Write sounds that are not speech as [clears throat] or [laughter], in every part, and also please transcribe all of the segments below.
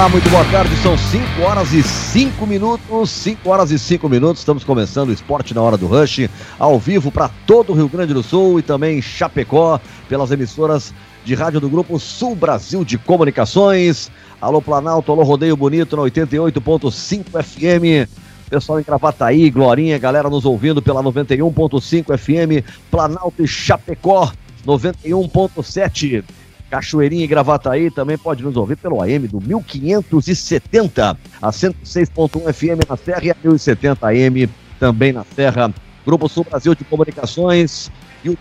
Olá, muito boa tarde. São 5 horas e 5 minutos. 5 horas e 5 minutos. Estamos começando o Esporte na Hora do Rush, ao vivo para todo o Rio Grande do Sul e também Chapecó, pelas emissoras de rádio do Grupo Sul Brasil de Comunicações. Alô Planalto, alô Rodeio Bonito na 88.5 FM. Pessoal em Gravataí, Glorinha, galera nos ouvindo pela 91.5 FM, Planalto e Chapecó, 91.7. Cachoeirinha e Gravataí também pode nos ouvir pelo AM do 1570, a 106.1 FM na Serra e a 1070 AM também na Serra. Grupo Sul Brasil de Comunicações e o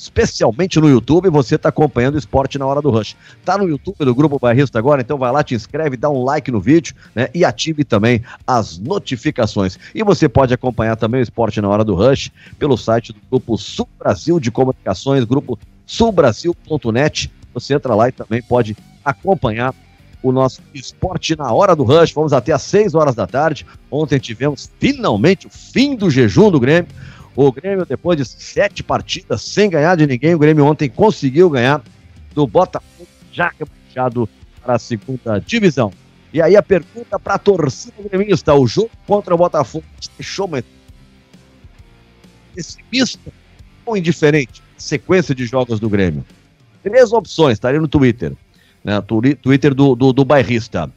especialmente no YouTube, você está acompanhando o esporte na hora do rush. Tá no YouTube do Grupo Bairrista agora, então vai lá, te inscreve, dá um like no vídeo, né? E ative também as notificações. E você pode acompanhar também o esporte na hora do rush pelo site do Grupo Sul Brasil de Comunicações, grupo sulbrasil.net. Você entra lá e também pode acompanhar o nosso esporte na hora do rush. Vamos até às 6 horas da tarde. Ontem tivemos finalmente o fim do jejum do Grêmio. O Grêmio, depois de sete partidas sem ganhar de ninguém, o Grêmio ontem conseguiu ganhar do Botafogo, já rebaixado para a segunda divisão. E aí a pergunta para a torcida gremista: o jogo contra o Botafogo deixou mais pessimista ou indiferente? Sequência de jogos do Grêmio. Três opções, estaria tá no Twitter. Né? Twitter do, do, do bairrista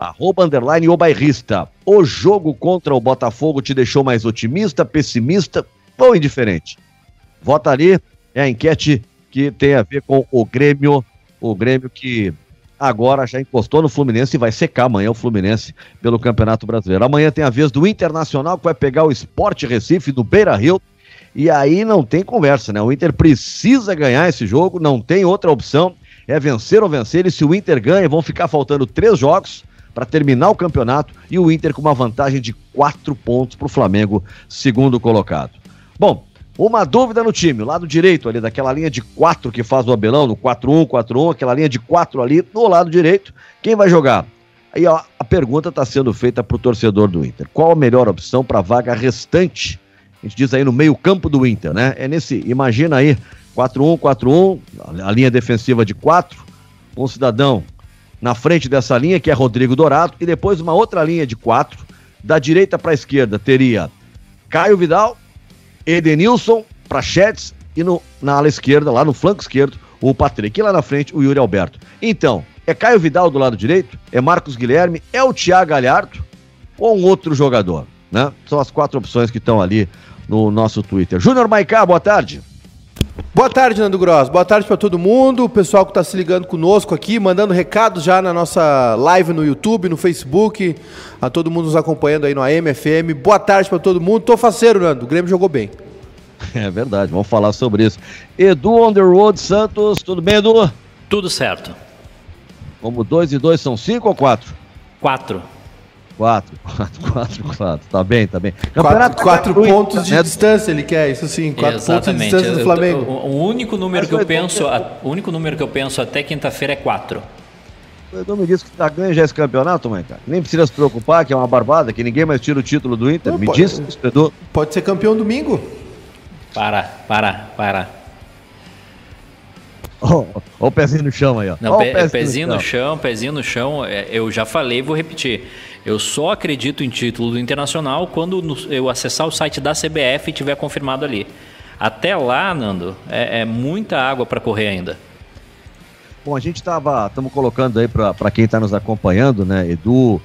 arroba underline o bairrista. O jogo contra o Botafogo te deixou mais otimista, pessimista ou indiferente? Vota ali, é a enquete que tem a ver com o Grêmio, o Grêmio que agora já encostou no Fluminense e vai secar amanhã o Fluminense pelo Campeonato Brasileiro. Amanhã tem a vez do Internacional que vai pegar o Sport Recife do Beira Rio. E aí não tem conversa, né? O Inter precisa ganhar esse jogo, não tem outra opção. É vencer ou vencer. E se o Inter ganha, vão ficar faltando três jogos para terminar o campeonato e o Inter com uma vantagem de quatro pontos para o Flamengo, segundo colocado. Bom, uma dúvida no time, o lado direito ali, daquela linha de quatro que faz o Abelão, no 4-1, 4-1, aquela linha de quatro ali, no lado direito, quem vai jogar? Aí ó, a pergunta está sendo feita para o torcedor do Inter. Qual a melhor opção para a vaga restante? A gente diz aí no meio campo do Inter, né? É nesse, imagina aí, 4-1, 4-1, a linha defensiva de quatro, um cidadão na frente dessa linha, que é Rodrigo Dourado, e depois uma outra linha de quatro. Da direita para a esquerda teria Caio Vidal, Edenilson, Prachetes e no, na ala esquerda, lá no flanco esquerdo, o Patrick. E lá na frente, o Yuri Alberto. Então, é Caio Vidal do lado direito, é Marcos Guilherme, é o Thiago Galhardo ou um outro jogador, né? São as quatro opções que estão ali no nosso Twitter. Júnior Maicá, boa tarde. Boa tarde, Nando Gross. Boa tarde para todo mundo, o pessoal que está se ligando conosco aqui, mandando recados já na nossa live no YouTube, no Facebook, a todo mundo nos acompanhando aí no AMFM. Boa tarde para todo mundo. Tô faceiro, Nando. O Grêmio jogou bem. [laughs] É verdade, vamos falar sobre isso. Edu on the road, Santos, tudo bem, Edu? Tudo certo. Como dois e dois são cinco ou quatro? Quatro. Quatro, quatro, [laughs] quatro, quatro. Tá bem, tá bem. Campeonato quatro, quatro pontos de né? distância, ele quer, isso sim. Quatro Exatamente. pontos de distância do Flamengo. Eu, o único número que eu penso, a, o único número que eu penso até quinta-feira é quatro. O Edu me disse que tá ganho já esse campeonato, mãe, cara. Nem precisa se preocupar, que é uma barbada, que ninguém mais tira o título do Inter. Não, me pode, disse, Edu. Pode ser campeão domingo. Para, para, para. Olha o pezinho no chão aí, ó. Não, pe, pezinho, pezinho no, chão. no chão, pezinho no chão. É, eu já falei, vou repetir. Eu só acredito em título do Internacional quando eu acessar o site da CBF e tiver confirmado ali. Até lá, Nando, é, é muita água para correr ainda. Bom, a gente estava, estamos colocando aí para quem está nos acompanhando, né, Edu, uh,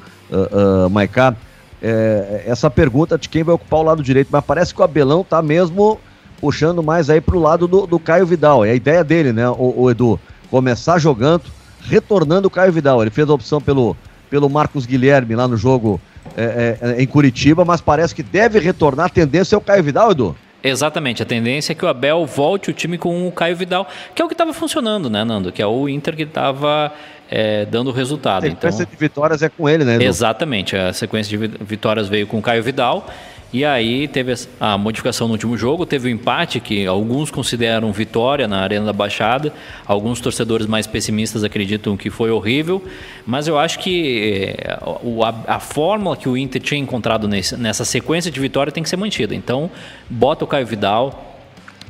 uh, Maiká, é, essa pergunta de quem vai ocupar o lado direito, mas parece que o Abelão está mesmo puxando mais aí para o lado do, do, Caio Vidal. É a ideia dele, né, o, o Edu, começar jogando, retornando o Caio Vidal. Ele fez a opção pelo pelo Marcos Guilherme lá no jogo é, é, em Curitiba, mas parece que deve retornar. A tendência é o Caio Vidal, Edu? Exatamente, a tendência é que o Abel volte o time com o Caio Vidal, que é o que estava funcionando, né, Nando? Que é o Inter que estava é, dando resultado. A sequência então... de vitórias é com ele, né? Edu? Exatamente, a sequência de vitórias veio com o Caio Vidal. E aí teve a modificação no último jogo, teve o um empate que alguns consideram vitória na Arena da Baixada, alguns torcedores mais pessimistas acreditam que foi horrível, mas eu acho que é, a, a fórmula que o Inter tinha encontrado nesse, nessa sequência de vitória tem que ser mantida. Então, bota o Caio Vidal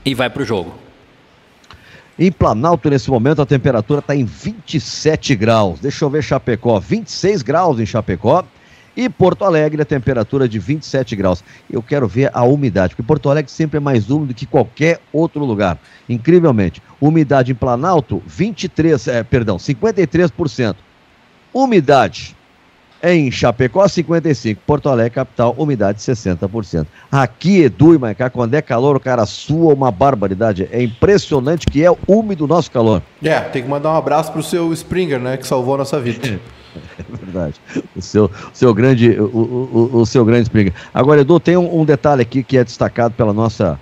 e vai para o jogo. Em Planalto, nesse momento, a temperatura está em 27 graus. Deixa eu ver Chapecó, 26 graus em Chapecó. E Porto Alegre, a temperatura de 27 graus. Eu quero ver a umidade, porque Porto Alegre sempre é mais úmido que qualquer outro lugar. Incrivelmente. Umidade em Planalto, 23, é, perdão, 53%. Umidade em Chapecó, 55%. Porto Alegre, capital, umidade 60%. Aqui, Edu e Maicá, quando é calor, o cara sua uma barbaridade. É impressionante que é úmido o nosso calor. É, tem que mandar um abraço pro seu Springer, né, que salvou a nossa vida. [laughs] [laughs] É verdade. O seu, seu grande, o, o, o seu grande Springer. Agora, Edu, tem um, um, detalhe aqui que é destacado pela nossa,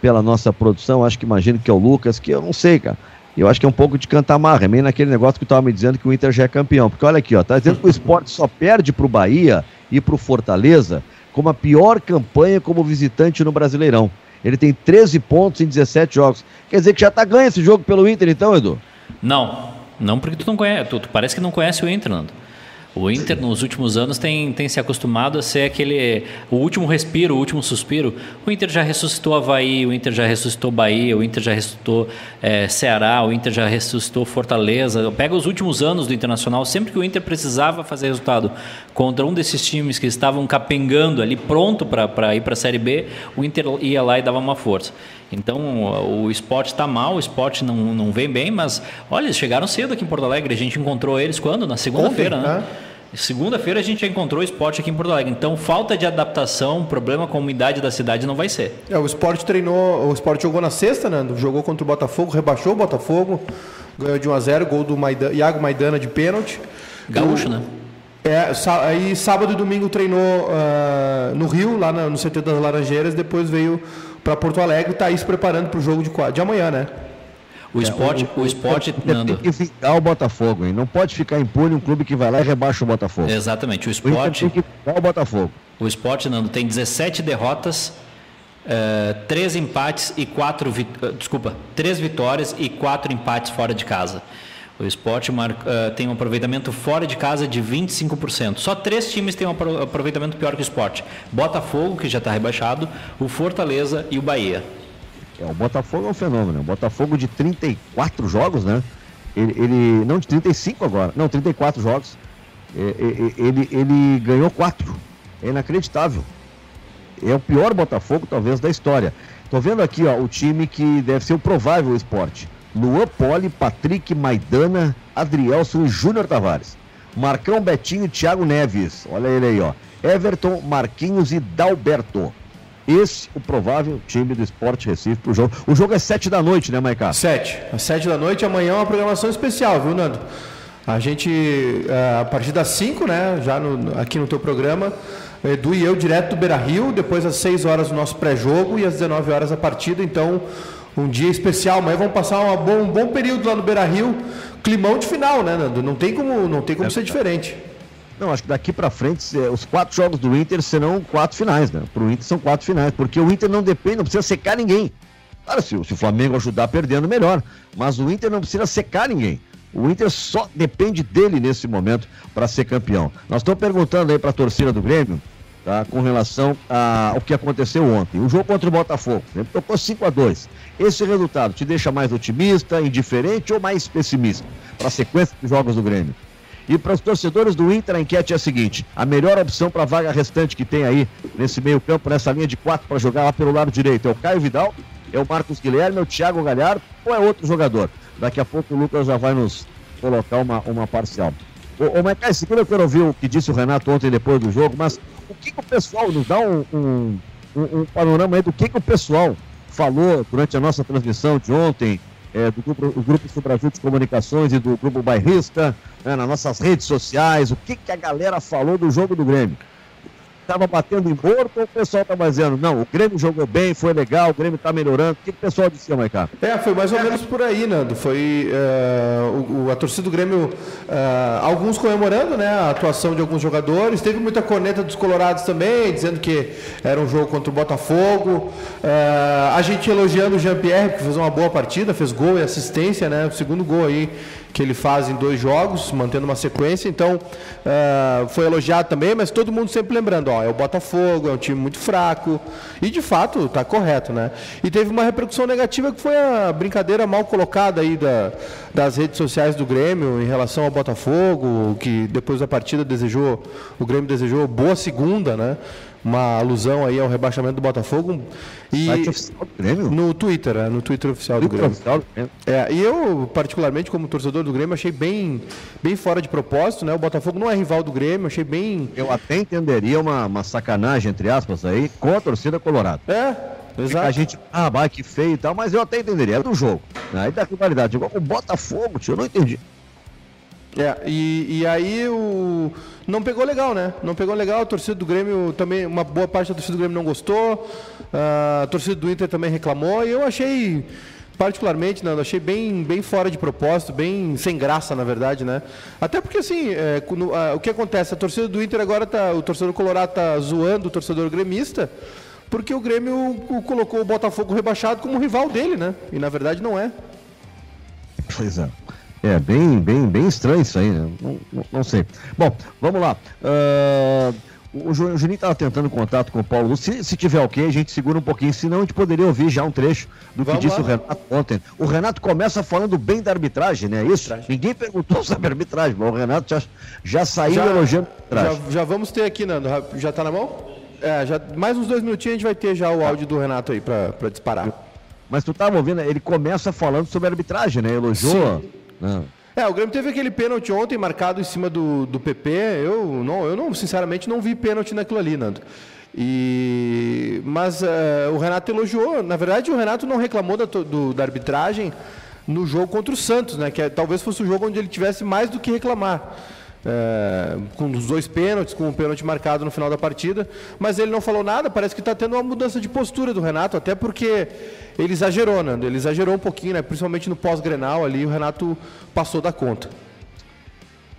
pela nossa produção, acho que imagino que é o Lucas, que eu não sei, cara. Eu acho que é um pouco de cantar marra, é meio naquele negócio que estava me dizendo que o Inter já é campeão. Porque olha aqui, ó, tá dizendo que o esporte só perde para o Bahia e para o Fortaleza com a pior campanha como visitante no Brasileirão. Ele tem 13 pontos em 17 jogos. Quer dizer que já tá ganho esse jogo pelo Inter, então, Edu? Não, não porque tu não conhece, tu, tu parece que não conhece o Inter, Nando. O Inter, nos últimos anos, tem, tem se acostumado a ser aquele. O último respiro, o último suspiro. O Inter já ressuscitou Havaí, o Inter já ressuscitou Bahia, o Inter já ressuscitou é, Ceará, o Inter já ressuscitou Fortaleza. Pega os últimos anos do Internacional, sempre que o Inter precisava fazer resultado contra um desses times que estavam capengando ali, pronto para ir para a Série B, o Inter ia lá e dava uma força. Então o esporte está mal, o esporte não, não vem bem, mas olha, eles chegaram cedo aqui em Porto Alegre. A gente encontrou eles quando? Na segunda-feira, né? né? Segunda-feira a gente já encontrou o esporte aqui em Porto Alegre. Então, falta de adaptação, problema com a umidade da cidade não vai ser. É, o esporte treinou, o esporte jogou na sexta, né? Jogou contra o Botafogo, rebaixou o Botafogo, ganhou de 1 a 0 gol do Maidana, Iago Maidana de pênalti. Gaúcho, o, né? É, aí sábado e domingo treinou uh, no Rio, lá no CT das Laranjeiras, depois veio para Porto Alegre e está aí se preparando para o jogo de, de amanhã, né? O esporte, é, o, o, esporte, o, Nando. Tem que ficar o Botafogo, hein? Não pode ficar impune um clube que vai lá e rebaixa o Botafogo. Exatamente. O esporte. tem que ficar o Botafogo. O esporte, Nando, tem 17 derrotas, uh, 3 empates e 4. Vi... Uh, desculpa, 3 vitórias e 4 empates fora de casa. O esporte marca, uh, tem um aproveitamento fora de casa de 25%. Só três times têm um aproveitamento pior que o esporte: Botafogo, que já está rebaixado, o Fortaleza e o Bahia. É, o Botafogo é um fenômeno. O Botafogo de 34 jogos, né? Ele, ele não de 35 agora, não, 34 jogos. Ele, ele, ele ganhou 4. É inacreditável. É o pior Botafogo, talvez, da história. Tô vendo aqui, ó, o time que deve ser o provável esporte. Luan Poli, Patrick Maidana, Adrielson e Júnior Tavares. Marcão Betinho Thiago Neves. Olha ele aí, ó. Everton, Marquinhos e Dalberto. Esse o provável time do Esporte Recife pro jogo. O jogo é sete da noite, né, Maicá? Sete. Às sete da noite, amanhã é uma programação especial, viu, Nando? A gente, é, a partir das cinco, né, já no, aqui no teu programa, Edu e eu direto do Beira Rio, depois às seis horas o nosso pré-jogo e às 19 horas a partida, então um dia especial. Amanhã vamos passar bom, um bom período lá no Beira Rio, climão de final, né, Nando? Não tem como, não tem como é, ser diferente. Não, acho que daqui para frente, os quatro jogos do Inter serão quatro finais, né? Pro Inter são quatro finais, porque o Inter não depende, não precisa secar ninguém. Claro, se, se o Flamengo ajudar perdendo, melhor. Mas o Inter não precisa secar ninguém. O Inter só depende dele nesse momento para ser campeão. Nós estamos perguntando aí para a torcida do Grêmio, tá, com relação ao que aconteceu ontem. O jogo contra o Botafogo, ele tocou 5 a 2 Esse resultado te deixa mais otimista, indiferente ou mais pessimista para a sequência de jogos do Grêmio? E para os torcedores do Inter, a enquete é a seguinte: a melhor opção para a vaga restante que tem aí nesse meio-campo, nessa linha de quatro para jogar lá pelo lado direito, é o Caio Vidal, é o Marcos Guilherme, é o Thiago Galhardo ou é outro jogador? Daqui a pouco o Lucas já vai nos colocar uma, uma parcial. Ô, ô Maicai, segundo eu quero ouvir o que disse o Renato ontem depois do jogo, mas o que, que o pessoal nos dá um, um, um, um panorama aí do que, que o pessoal falou durante a nossa transmissão de ontem, é, do grupo, o grupo de Comunicações e do grupo Bairrista, né, nas nossas redes sociais, o que, que a galera falou do jogo do Grêmio estava batendo em morto ou o pessoal estava dizendo, não, o Grêmio jogou bem, foi legal, o Grêmio está melhorando. O que, que o pessoal disse, Maicá? É, foi mais ou menos por aí, Nando. Foi uh, o, a torcida do Grêmio, uh, alguns comemorando né, a atuação de alguns jogadores. Teve muita corneta dos Colorados também, dizendo que era um jogo contra o Botafogo. Uh, a gente elogiando o Jean-Pierre, que fez uma boa partida, fez gol e assistência, né? O segundo gol aí que ele faz em dois jogos, mantendo uma sequência. Então, uh, foi elogiado também, mas todo mundo sempre lembrando, ó, é o Botafogo, é um time muito fraco. E de fato, tá correto, né? E teve uma repercussão negativa que foi a brincadeira mal colocada aí da, das redes sociais do Grêmio em relação ao Botafogo, que depois da partida desejou, o Grêmio desejou boa segunda, né? Uma alusão aí ao rebaixamento do Botafogo. E do Grêmio? No Twitter, é, no Twitter oficial do Grêmio. Oficial do Grêmio. É, e eu, particularmente, como torcedor do Grêmio, achei bem, bem fora de propósito, né? O Botafogo não é rival do Grêmio, achei bem. Eu até entenderia uma, uma sacanagem, entre aspas, aí, com a torcida colorada. É, Exato. A gente, ah, vai que feio e tal, mas eu até entenderia, é do jogo. Né? Aí da rivalidade, igual o Botafogo, tio, eu não entendi. É, e, e aí o. Não pegou legal, né? Não pegou legal. A torcida do Grêmio também, uma boa parte da torcida do Grêmio não gostou. A torcida do Inter também reclamou. E eu achei, particularmente, Nando, achei bem, bem fora de propósito, bem sem graça, na verdade, né? Até porque, assim, é, a, o que acontece? A torcida do Inter agora tá. O torcedor colorado tá zoando o torcedor gremista. Porque o Grêmio colocou o Botafogo rebaixado como rival dele, né? E na verdade não é. Pois é. É, bem, bem, bem estranho isso aí, né? não, não, não, sei. Bom, vamos lá. Uh, o Juninho estava tentando contato com o Paulo. Se, se tiver ok, a gente segura um pouquinho, senão a gente poderia ouvir já um trecho do que disse lá. o Renato ontem. O Renato começa falando bem da arbitragem, né? Isso. Arbitragem. Ninguém perguntou [laughs] sobre a arbitragem, mas o Renato já, já saiu já, elogiando a arbitragem. Já, já vamos ter aqui, Nando. Já está na mão? É, já, mais uns dois minutinhos a gente vai ter já o áudio do Renato aí para disparar. Mas tu estava ouvindo, ele começa falando sobre a arbitragem, né? Elogiou. Sim não. É, o Grêmio teve aquele pênalti ontem marcado em cima do, do PP. Eu não, eu não, sinceramente, não vi pênalti naquilo ali, Nando. E, mas uh, o Renato elogiou. Na verdade, o Renato não reclamou da, do, da arbitragem no jogo contra o Santos, né? Que é, talvez fosse o jogo onde ele tivesse mais do que reclamar é, com os dois pênaltis, com um pênalti marcado no final da partida, mas ele não falou nada, parece que está tendo uma mudança de postura do Renato, até porque ele exagerou, né? Ele exagerou um pouquinho, né? Principalmente no pós-grenal ali, o Renato passou da conta.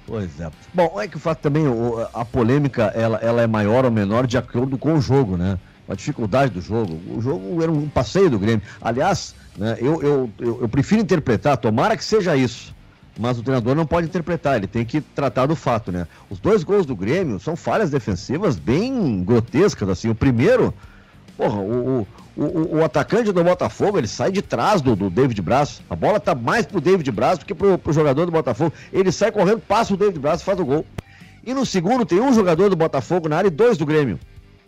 Pois é. Bom, é que o fato também, a polêmica, ela, ela é maior ou menor de acordo com o jogo, né? A dificuldade do jogo. O jogo era um passeio do Grêmio. Aliás, né, eu, eu, eu, eu prefiro interpretar, tomara que seja isso mas o treinador não pode interpretar, ele tem que tratar do fato, né? Os dois gols do Grêmio são falhas defensivas bem grotescas, assim. O primeiro, porra, o, o, o, o atacante do Botafogo, ele sai de trás do, do David Braz. A bola tá mais pro David Braz do que pro, pro jogador do Botafogo. Ele sai correndo, passa o David Braz e faz o gol. E no segundo tem um jogador do Botafogo na área e dois do Grêmio.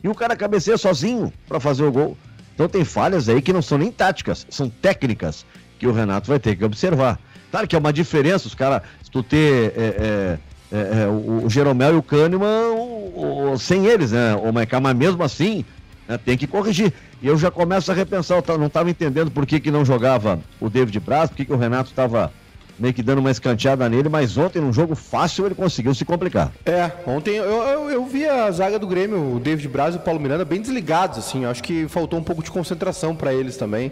E o cara cabeceia sozinho para fazer o gol. Então tem falhas aí que não são nem táticas, são técnicas que o Renato vai ter que observar. Claro que é uma diferença, os caras, se tu ter é, é, é, é o, o Jeromel e o Kahneman o, o, sem eles, né? O Maicá, mas mesmo assim, né, tem que corrigir. E eu já começo a repensar, eu não estava entendendo por que, que não jogava o David Braz, por que, que o Renato estava meio que dando uma escanteada nele, mas ontem, num jogo fácil, ele conseguiu se complicar. É, ontem eu, eu, eu vi a zaga do Grêmio, o David Braz e o Paulo Miranda, bem desligados, assim, acho que faltou um pouco de concentração para eles também.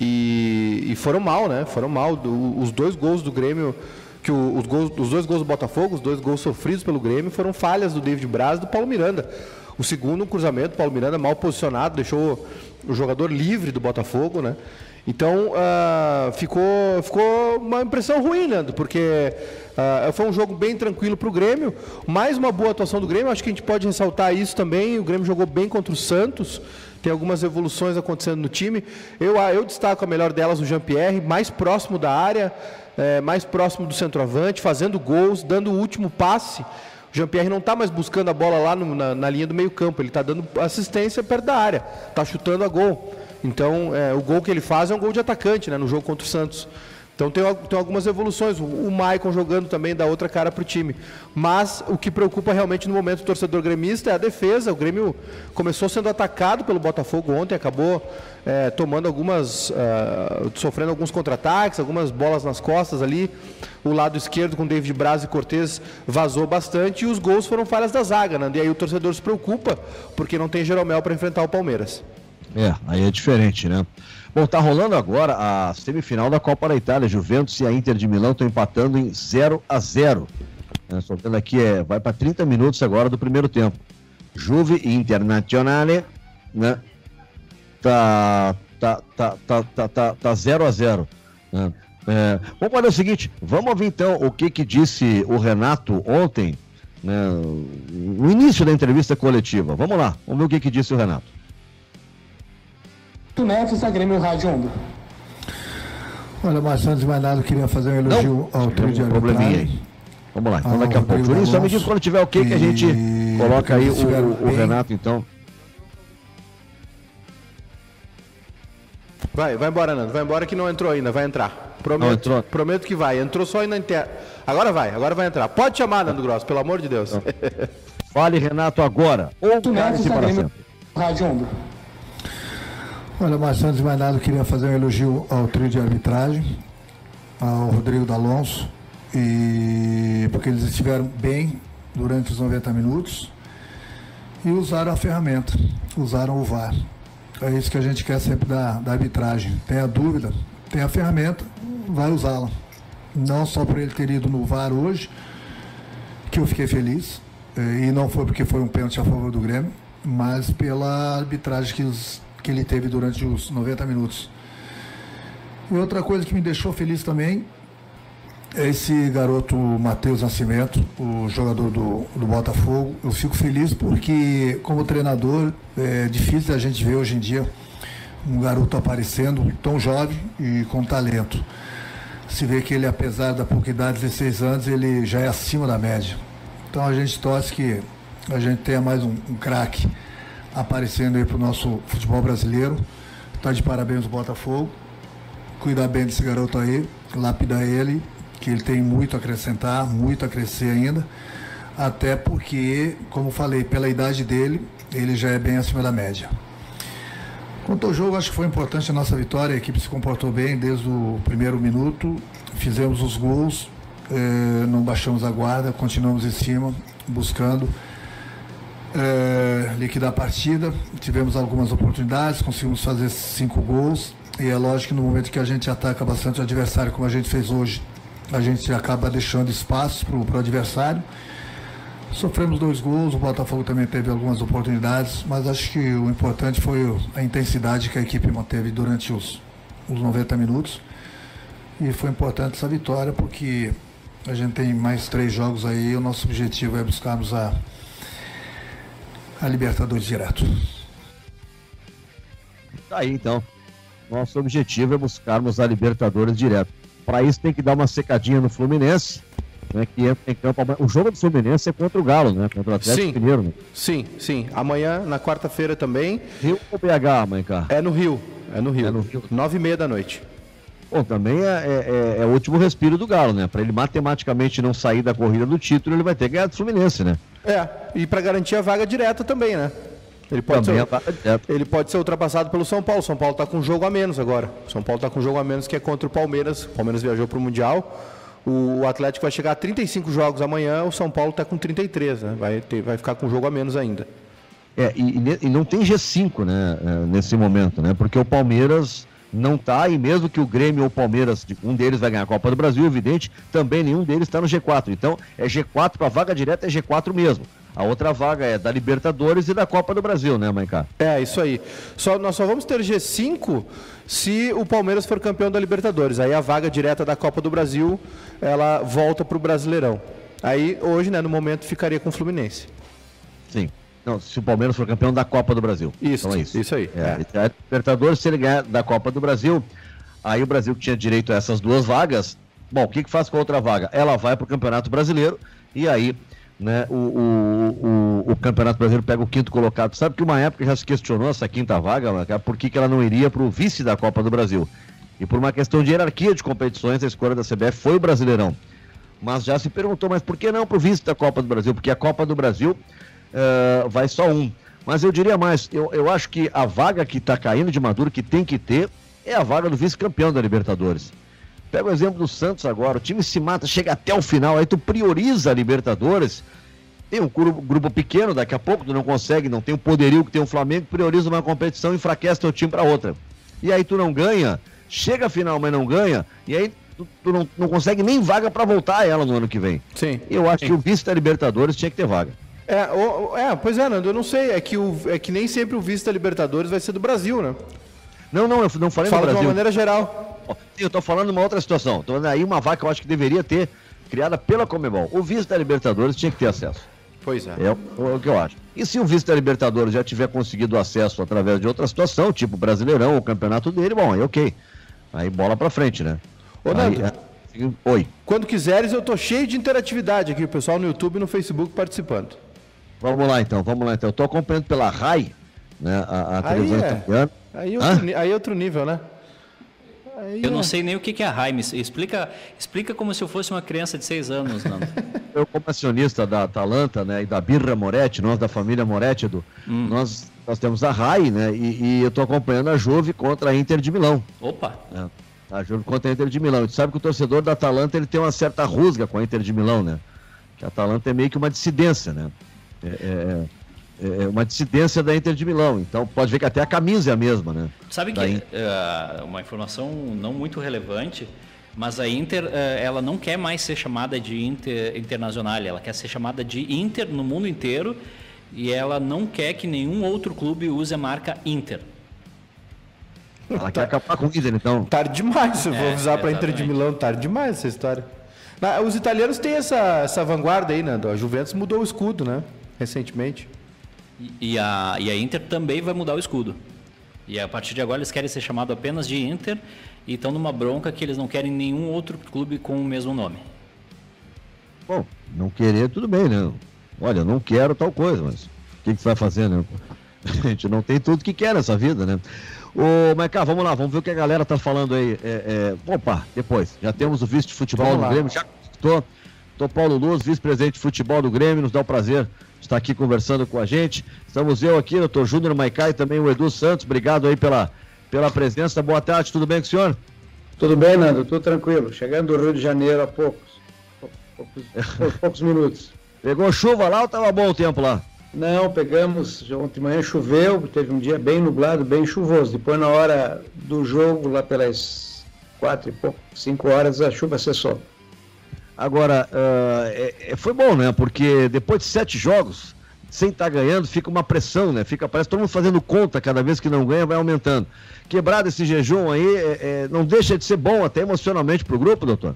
E, e foram mal, né? Foram mal. Os dois gols do Grêmio, que os, gols, os dois gols do Botafogo, os dois gols sofridos pelo Grêmio, foram falhas do David Braz e do Paulo Miranda. O segundo, um cruzamento, Paulo Miranda mal posicionado, deixou o jogador livre do Botafogo, né? Então uh, ficou, ficou uma impressão ruim, Nando, porque uh, foi um jogo bem tranquilo para o Grêmio. Mais uma boa atuação do Grêmio, acho que a gente pode ressaltar isso também. O Grêmio jogou bem contra o Santos tem algumas evoluções acontecendo no time. Eu, eu destaco a melhor delas o Jean-Pierre, mais próximo da área, é, mais próximo do centroavante, fazendo gols, dando o último passe. O Jean-Pierre não está mais buscando a bola lá no, na, na, linha do meio-campo, ele está dando assistência perto da área, está chutando a gol. Então, é, o gol que ele faz é um gol de atacante né, no jogo contra o Santos. Então tem, tem algumas evoluções. O, o Maicon jogando também dá outra cara para o time. Mas o que preocupa realmente no momento do torcedor gremista é a defesa. O Grêmio começou sendo atacado pelo Botafogo ontem, acabou é, tomando algumas. Uh, sofrendo alguns contra-ataques, algumas bolas nas costas ali. O lado esquerdo com David Braz e Cortez vazou bastante e os gols foram falhas da zaga, né? E aí o torcedor se preocupa porque não tem Jeromel para enfrentar o Palmeiras. É, aí é diferente, né? Bom, tá rolando agora a semifinal da Copa da Itália. Juventus e a Inter de Milão estão empatando em 0 a 0 Estou vendo aqui, é, vai para 30 minutos agora do primeiro tempo. Juve Internazionale, né? Tá, tá, tá, tá, tá, tá, tá 0 a 0 né? é, Vamos fazer o seguinte, vamos ouvir então o que que disse o Renato ontem né, no início da entrevista coletiva. Vamos lá, vamos ver o que, que disse o Renato. Tu Neves da Grêmio Rádio Onda. Olha, mas antes de mais nada, eu queria fazer um elogio Não, ao trio de probleminha aí. arbitragem. Vamos lá, então daqui a o pouco. Só me diz quando tiver ok que a gente coloca aí o, o. Renato, então. Vai, vai embora, Nando. Vai embora que não entrou ainda, vai entrar. Prometo, Não entrou? prometo que vai. Entrou só aí na interna. Agora vai, agora vai entrar. Pode chamar, Nando Grosso, pelo amor de Deus. Fale, Renato, agora. Ou para Grêmio sempre. Rádio Onda. Olha, mas antes de mais nada, eu queria fazer um elogio ao trio de arbitragem, ao Rodrigo D'Alonso, e porque eles estiveram bem durante os 90 minutos e usaram a ferramenta, usaram o VAR. É isso que a gente quer sempre da, da arbitragem. Tem a dúvida, tem a ferramenta, vai usá-la. Não só por ele ter ido no VAR hoje, que eu fiquei feliz, eh, e não foi porque foi um pênalti a favor do Grêmio, mas pela arbitragem que, os- que ele teve durante os 90 minutos. E outra coisa que me deixou feliz também é esse garoto Matheus Nascimento, o jogador do, do Botafogo. Eu fico feliz porque, como treinador, é difícil a gente ver hoje em dia um garoto aparecendo tão jovem e com talento. Se vê que ele, apesar da pouca idade, 16 anos, ele já é acima da média. Então a gente torce que a gente tenha mais um, um craque aparecendo aí para o nosso futebol brasileiro. Está de parabéns o Botafogo. Cuidar bem desse garoto aí, lapidar ele, que ele tem muito a acrescentar, muito a crescer ainda. Até porque, como falei, pela idade dele, ele já é bem acima da média. Quanto ao jogo, acho que foi importante a nossa vitória. A equipe se comportou bem desde o primeiro minuto. Fizemos os gols, eh, não baixamos a guarda, continuamos em cima, buscando eh, liquidar a partida. Tivemos algumas oportunidades, conseguimos fazer cinco gols. E é lógico que no momento que a gente ataca bastante o adversário, como a gente fez hoje, a gente acaba deixando espaço para o adversário. Sofremos dois gols, o Botafogo também teve algumas oportunidades, mas acho que o importante foi a intensidade que a equipe manteve durante os, os 90 minutos. E foi importante essa vitória porque a gente tem mais três jogos aí o nosso objetivo é buscarmos a, a Libertadores direto. Tá aí, então. Nosso objetivo é buscarmos a Libertadores direto. Para isso tem que dar uma secadinha no Fluminense, né, que entra em campo. amanhã. O jogo do Fluminense é contra o Galo, né? Contra o Atlético Sim. Mineiro. Né? sim, sim. Amanhã, na quarta-feira também, Rio ou BH, mãe, cá? é no Rio. É no Rio. É no Rio. Nove e meia da noite. Bom, também é, é- é- é o último respiro do Galo, né? Para ele matematicamente não sair da corrida do título, ele vai ter que ganhar do Fluminense, né? É, e para garantir a vaga direta também, né? Ele pode, Também ser, ele pode ser ultrapassado pelo São Paulo. São Paulo está com um jogo a menos agora. São Paulo está com um jogo a menos que é contra o Palmeiras. O Palmeiras viajou para o Mundial. O Atlético vai chegar a 35 jogos amanhã. O São Paulo está com 33, né? Vai, ter, vai ficar com um jogo a menos ainda. É, e, e e não tem G5, né, é, nesse momento, né? Porque o Palmeiras não tá, e mesmo que o Grêmio ou o Palmeiras, um deles vai ganhar a Copa do Brasil, evidente, também nenhum deles está no G4. Então, é G4, a vaga direta é G4 mesmo. A outra vaga é da Libertadores e da Copa do Brasil, né, Maicá? É, isso aí. Só, nós só vamos ter G5 se o Palmeiras for campeão da Libertadores. Aí a vaga direta da Copa do Brasil, ela volta para o Brasileirão. Aí hoje, né, no momento, ficaria com o Fluminense. Sim. Não, se o Palmeiras for campeão da Copa do Brasil. Isso, Então é isso. isso aí. É, a Libertadores, se ele ganhar da Copa do Brasil, aí o Brasil que tinha direito a essas duas vagas, bom, o que, que faz com a outra vaga? Ela vai para o Campeonato Brasileiro e aí né, o, o, o, o Campeonato Brasileiro pega o quinto colocado. Sabe que uma época já se questionou essa quinta vaga, Maca, por que, que ela não iria para o vice da Copa do Brasil? E por uma questão de hierarquia de competições, a escolha da CBF foi o Brasileirão. Mas já se perguntou, mas por que não para o vice da Copa do Brasil? Porque a Copa do Brasil eh, vai só um. Mas eu diria mais, eu, eu acho que a vaga que está caindo de Maduro, que tem que ter, é a vaga do vice-campeão da Libertadores. Pega o exemplo do Santos agora, o time se mata, chega até o final, aí tu prioriza a Libertadores, tem um grupo, pequeno, daqui a pouco tu não consegue, não tem o poderio que tem o Flamengo, prioriza uma competição e enfraquece teu time para outra. E aí tu não ganha, chega a final, mas não ganha, e aí tu, tu não, não consegue nem vaga para voltar a ela no ano que vem. Sim. Eu acho que o vice da Libertadores tinha que ter vaga. É, o- é, pois é, Nando, eu não sei. É que, o, é que nem sempre o vice da Libertadores vai ser do Brasil, né? Não, não, eu não falei Fala no de uma Brasil. maneira geral. Eu tô falando uma outra situação. Tô falando aí uma vaga que eu acho que deveria ter criada pela Comebol. O vice da Libertadores tinha que ter acesso. Pois é. É o, o que eu acho. E se o vice da Libertadores já tiver conseguido acesso através de outra situação, tipo Brasileirão, o campeonato dele, bom, aí ok. Aí bola pra frente, né? Ô, Nando, Aí, é, oi, quando quiseres, eu tô cheio de interatividade aqui, o pessoal no YouTube e no Facebook participando. Vamos lá então, vamos lá então. Eu tô acompanhando pela RAI, né, a, a televisão é. italiana. Aí, outro, aí outro nível, né? Aí Eu é. não sei nem o que é a Jaime. Explica, explica como se eu fosse uma criança de seis anos, Nando. [laughs] Eu, como acionista da Atalanta, né, e da Birra Moretti, nós da família Moretti, Edu, nós, nós temos a RAI, né, e, e eu tô acompanhando a Juve contra a Inter de Milão. Opa! né, a Juve contra a Inter de Milão. A gente sabe que o torcedor da Atalanta ele tem uma certa rusga com a Inter de Milão, né? Que a Atalanta é meio que uma dissidência, né? É, é- é uma dissidência da Inter de Milão. Então pode ver que até a camisa é a mesma, né? Sabe que Daí- eh, uma informação não muito relevante, mas a Inter ela não quer mais ser chamada de Inter Internacional, ela quer ser chamada de Inter no mundo inteiro e ela não quer que nenhum outro clube use a marca Inter. Ela quer acabar com o Inter, então. Tarde demais, eu vou É, avisar pra Inter de. Milão, tarde demais essa história. Os italianos têm essa, essa vanguarda aí, Nando. A Juventus mudou o escudo, né? Recentemente. E, e a, e a Inter também vai mudar o escudo. E a partir de agora eles querem ser chamados apenas de Inter e estão numa bronca que eles não querem nenhum outro clube com o mesmo nome. Bom, não querer, tudo bem, né? Olha, eu não quero tal coisa, mas o que, que você vai fazer, né? [laughs] A gente não tem tudo que quer nessa vida, né? Ô, Maiká, vamos lá, vamos ver o que a galera tá falando aí. É, é, opa, depois, já temos o vice de futebol Vamos do lá. Grêmio, já estou. Paulo Luz, vice-presidente de futebol do Grêmio, nos dá o prazer de estar aqui conversando com a gente. Estamos eu aqui, doutor Júnior Maicá e também o Edu Santos. Obrigado aí pela, pela presença. Boa tarde, tudo bem com o senhor? Tudo bem, Nando? Tudo tranquilo. Chegando do Rio de Janeiro há poucos, pou- poucos, pou- [laughs] poucos minutos. Pegou chuva lá ou tava bom o tempo lá? Não, pegamos. Ontem de manhã choveu, teve um dia bem nublado, bem chuvoso. Depois, na hora do jogo, lá pelas quatro e pouco, cinco horas, a chuva cessou. Agora, ah, é- foi bom, né? Porque depois de sete jogos, sem estar ganhando, fica uma pressão, né? Fica, parece todo mundo fazendo conta, cada vez que não ganha, vai aumentando. Quebrado esse jejum aí, é- é, não deixa de ser bom até emocionalmente pro grupo, doutor?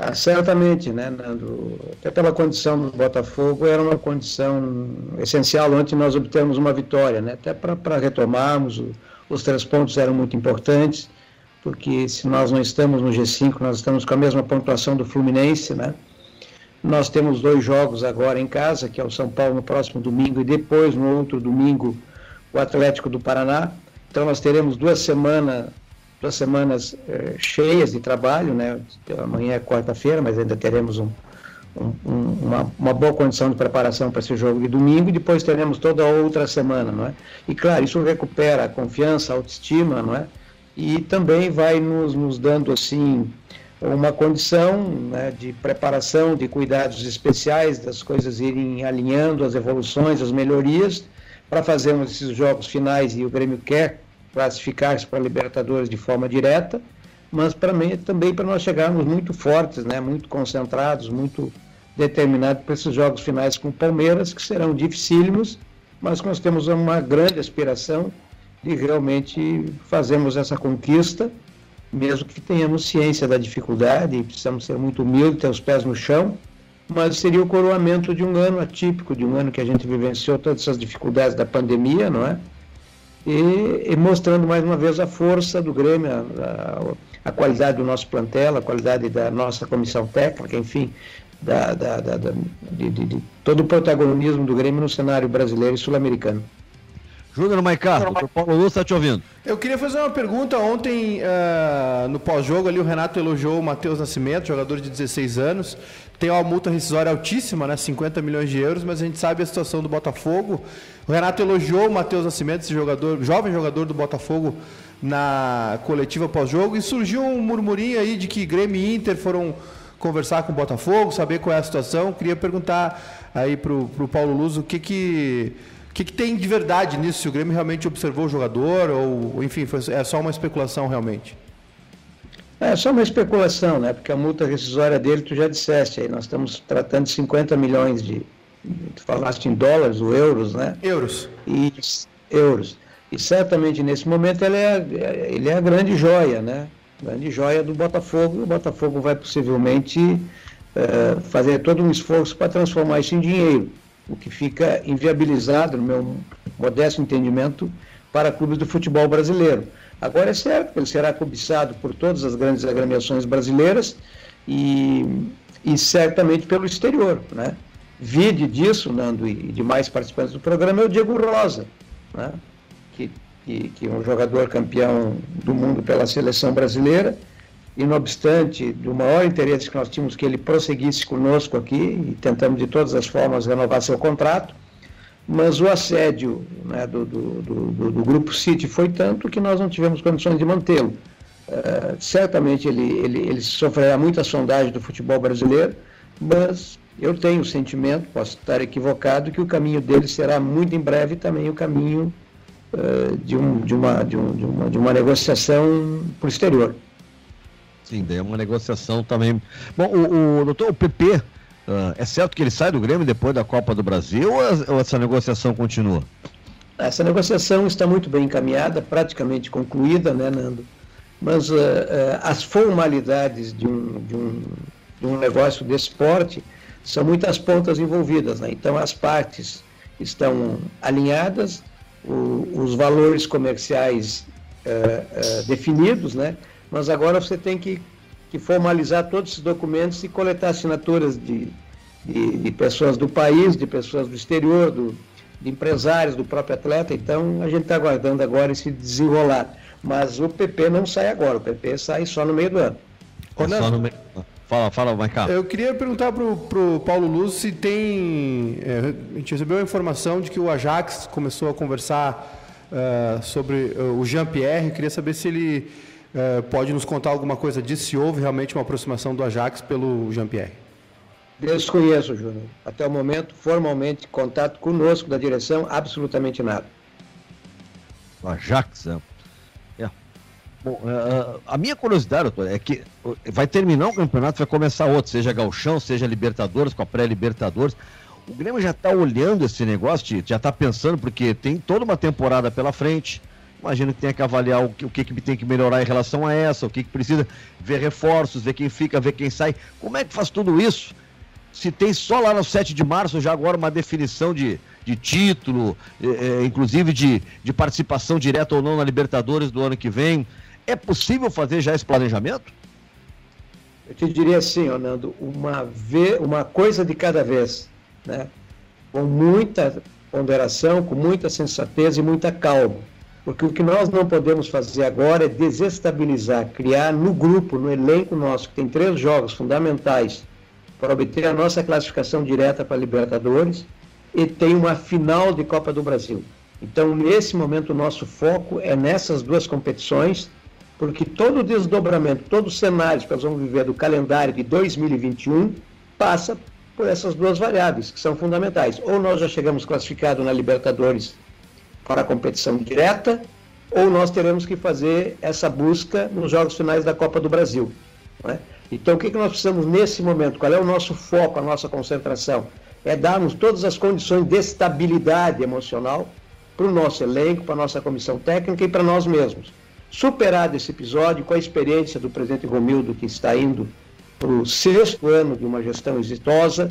Ah, certamente, né, Nando? Até pela condição do Botafogo, era uma condição essencial antes nós obtermos uma vitória, né? Até para retomarmos, o- os três pontos eram muito importantes, porque se nós não estamos no G5, nós estamos com a mesma pontuação do Fluminense, né? Nós temos dois jogos agora em casa, que é o São Paulo no próximo domingo e depois no outro domingo o Atlético do Paraná. Então nós teremos duas semanas duas semanas eh, cheias de trabalho, né? Amanhã é quarta-feira, mas ainda teremos um, um- um- uma, uma boa condição de preparação para esse jogo de domingo e depois teremos toda a outra semana, não é? E claro, isso recupera a confiança, a autoestima, não é? E também vai nos, nos dando assim uma condição né, de preparação, de cuidados especiais, das coisas irem alinhando, as evoluções, as melhorias, para fazermos esses jogos finais e o Grêmio quer classificar-se para a Libertadores de forma direta, mas para mim também para nós chegarmos muito fortes, né, muito concentrados, muito determinados para esses jogos finais com o Palmeiras, que serão dificílimos, mas nós temos uma grande aspiração de realmente fazermos essa conquista, mesmo que tenhamos ciência da dificuldade, precisamos ser muito humildes, ter os pés no chão, mas seria o coroamento de um ano atípico, de um ano que a gente vivenciou todas essas dificuldades da pandemia, não é? E, e mostrando mais uma vez a força do Grêmio, a, a- qualidade do nosso plantel, a qualidade da nossa comissão técnica, enfim, da- da- da- de, de- de todo o protagonismo do Grêmio no cenário brasileiro e sul-americano. Júnior Maicá, doutor Paulo Luz está te ouvindo. Eu queria fazer uma pergunta. Ontem, ah, no pós-jogo, ali o Renato elogiou o Matheus Nascimento, jogador de 16 anos. Tem uma multa rescisória altíssima, né? 50 milhões de euros, mas a gente sabe a situação do Botafogo. O Renato elogiou o Matheus Nascimento, esse jogador, jovem jogador do Botafogo, na coletiva pós-jogo. E surgiu um murmurinho aí de que Grêmio e Inter foram conversar com o Botafogo, saber qual é a situação. Queria perguntar aí pro, pro Paulo Luz o que que. O que, que tem de verdade nisso? Se o Grêmio realmente observou o jogador ou, enfim, foi, é só uma especulação realmente? É só uma especulação, né? Porque a multa rescisória dele, tu já disseste aí, nós estamos tratando de 50 milhões de. Tu falaste em dólares ou euros, né? Euros. e euros. E certamente nesse momento ele é, a- ele é a grande joia, né? Grande joia do Botafogo. E o Botafogo vai possivelmente uh, fazer todo um esforço para transformar isso em dinheiro, que fica inviabilizado, no meu modesto entendimento, para clubes do futebol brasileiro. Agora é certo que ele será cobiçado por todas as grandes agremiações brasileiras e, e certamente pelo exterior. Né? Vide disso, Nando, e demais participantes do programa, é o Diego Rosa, né? que, que, que é um jogador campeão do mundo pela seleção brasileira, e não obstante do maior interesse que nós tínhamos que ele prosseguisse conosco aqui, e tentamos de todas as formas renovar seu contrato, mas o assédio né, do, do, do, do, Grupo City foi tanto que nós não tivemos condições de mantê-lo. Uh, certamente ele, ele, ele sofrerá muita sondagem do futebol brasileiro, mas eu tenho o sentimento, posso estar equivocado, que o caminho dele será muito em breve também o caminho uh, de, um, de, uma, de, um, de, uma, de uma negociação para o exterior. Sim, daí é uma negociação também. Bom, o, o doutor, o PP Uh, é certo que ele sai do Grêmio depois da Copa do Brasil ou essa negociação continua? Essa negociação está muito bem encaminhada, praticamente concluída, né, Nando? Mas uh, uh, as formalidades de um, de, um, de um negócio desse porte são muitas pontas envolvidas, né? Então as partes estão alinhadas, o, os valores comerciais definidos, né? Mas agora você tem que que formalizar todos esses documentos e coletar assinaturas de, de, de pessoas do país, de pessoas do exterior, do, de empresários, do próprio atleta. Então, a gente está aguardando agora esse desenrolar. Mas o PP não sai agora, o PP sai só no meio do ano. É só no meio... Fala, fala, vai cá. Eu queria perguntar para o Paulo Luz se tem. É, a gente recebeu a informação de que o Ajax começou a conversar uh, sobre uh, o Jean-Pierre. Queria saber se ele é, pode nos contar alguma coisa disso, se houve realmente uma aproximação do Ajax pelo Jean-Pierre? Desconheço, Júnior. Até o momento, formalmente, contato conosco da direção, absolutamente nada. O Ajax, é. é. Bom, uh, a minha curiosidade, doutor, é que vai terminar o campeonato, vai começar outro, seja Galchão, seja Libertadores, com a pré-Libertadores. O Grêmio já está olhando esse negócio, já está pensando, porque tem toda uma temporada pela frente imagino que tenha que avaliar o que, o que, tem que melhorar em relação a essa, o que, que precisa, ver reforços, ver quem fica, ver quem sai. Como é que faz tudo isso? Se tem só lá no 7 de março já agora uma definição de, de título, é, inclusive de, de participação direta ou não na Libertadores do ano que vem, é possível fazer já esse planejamento? Eu te diria assim, Nando, uma, uma coisa de cada vez, né? com muita ponderação, com muita sensatez e muita calma. Porque o que nós não podemos fazer agora é desestabilizar, criar no grupo, no elenco nosso, que tem três jogos fundamentais para obter a nossa classificação direta para a Libertadores e tem uma final de Copa do Brasil. Então, nesse momento, o nosso foco é nessas duas competições, porque todo o desdobramento, todos os cenários que nós vamos viver do calendário de 2021 passa por essas duas variáveis, que são fundamentais. Ou nós já chegamos classificados na Libertadores para a competição direta, ou nós teremos que fazer essa busca nos jogos finais da Copa do Brasil. Né? Então, o que, que nós precisamos nesse momento? Qual é o nosso foco, a nossa concentração? É darmos todas as condições de estabilidade emocional para o nosso elenco, para a nossa comissão técnica e para nós mesmos. Superado esse episódio, com a experiência do presidente Romildo, que está indo para o sexto ano de uma gestão exitosa,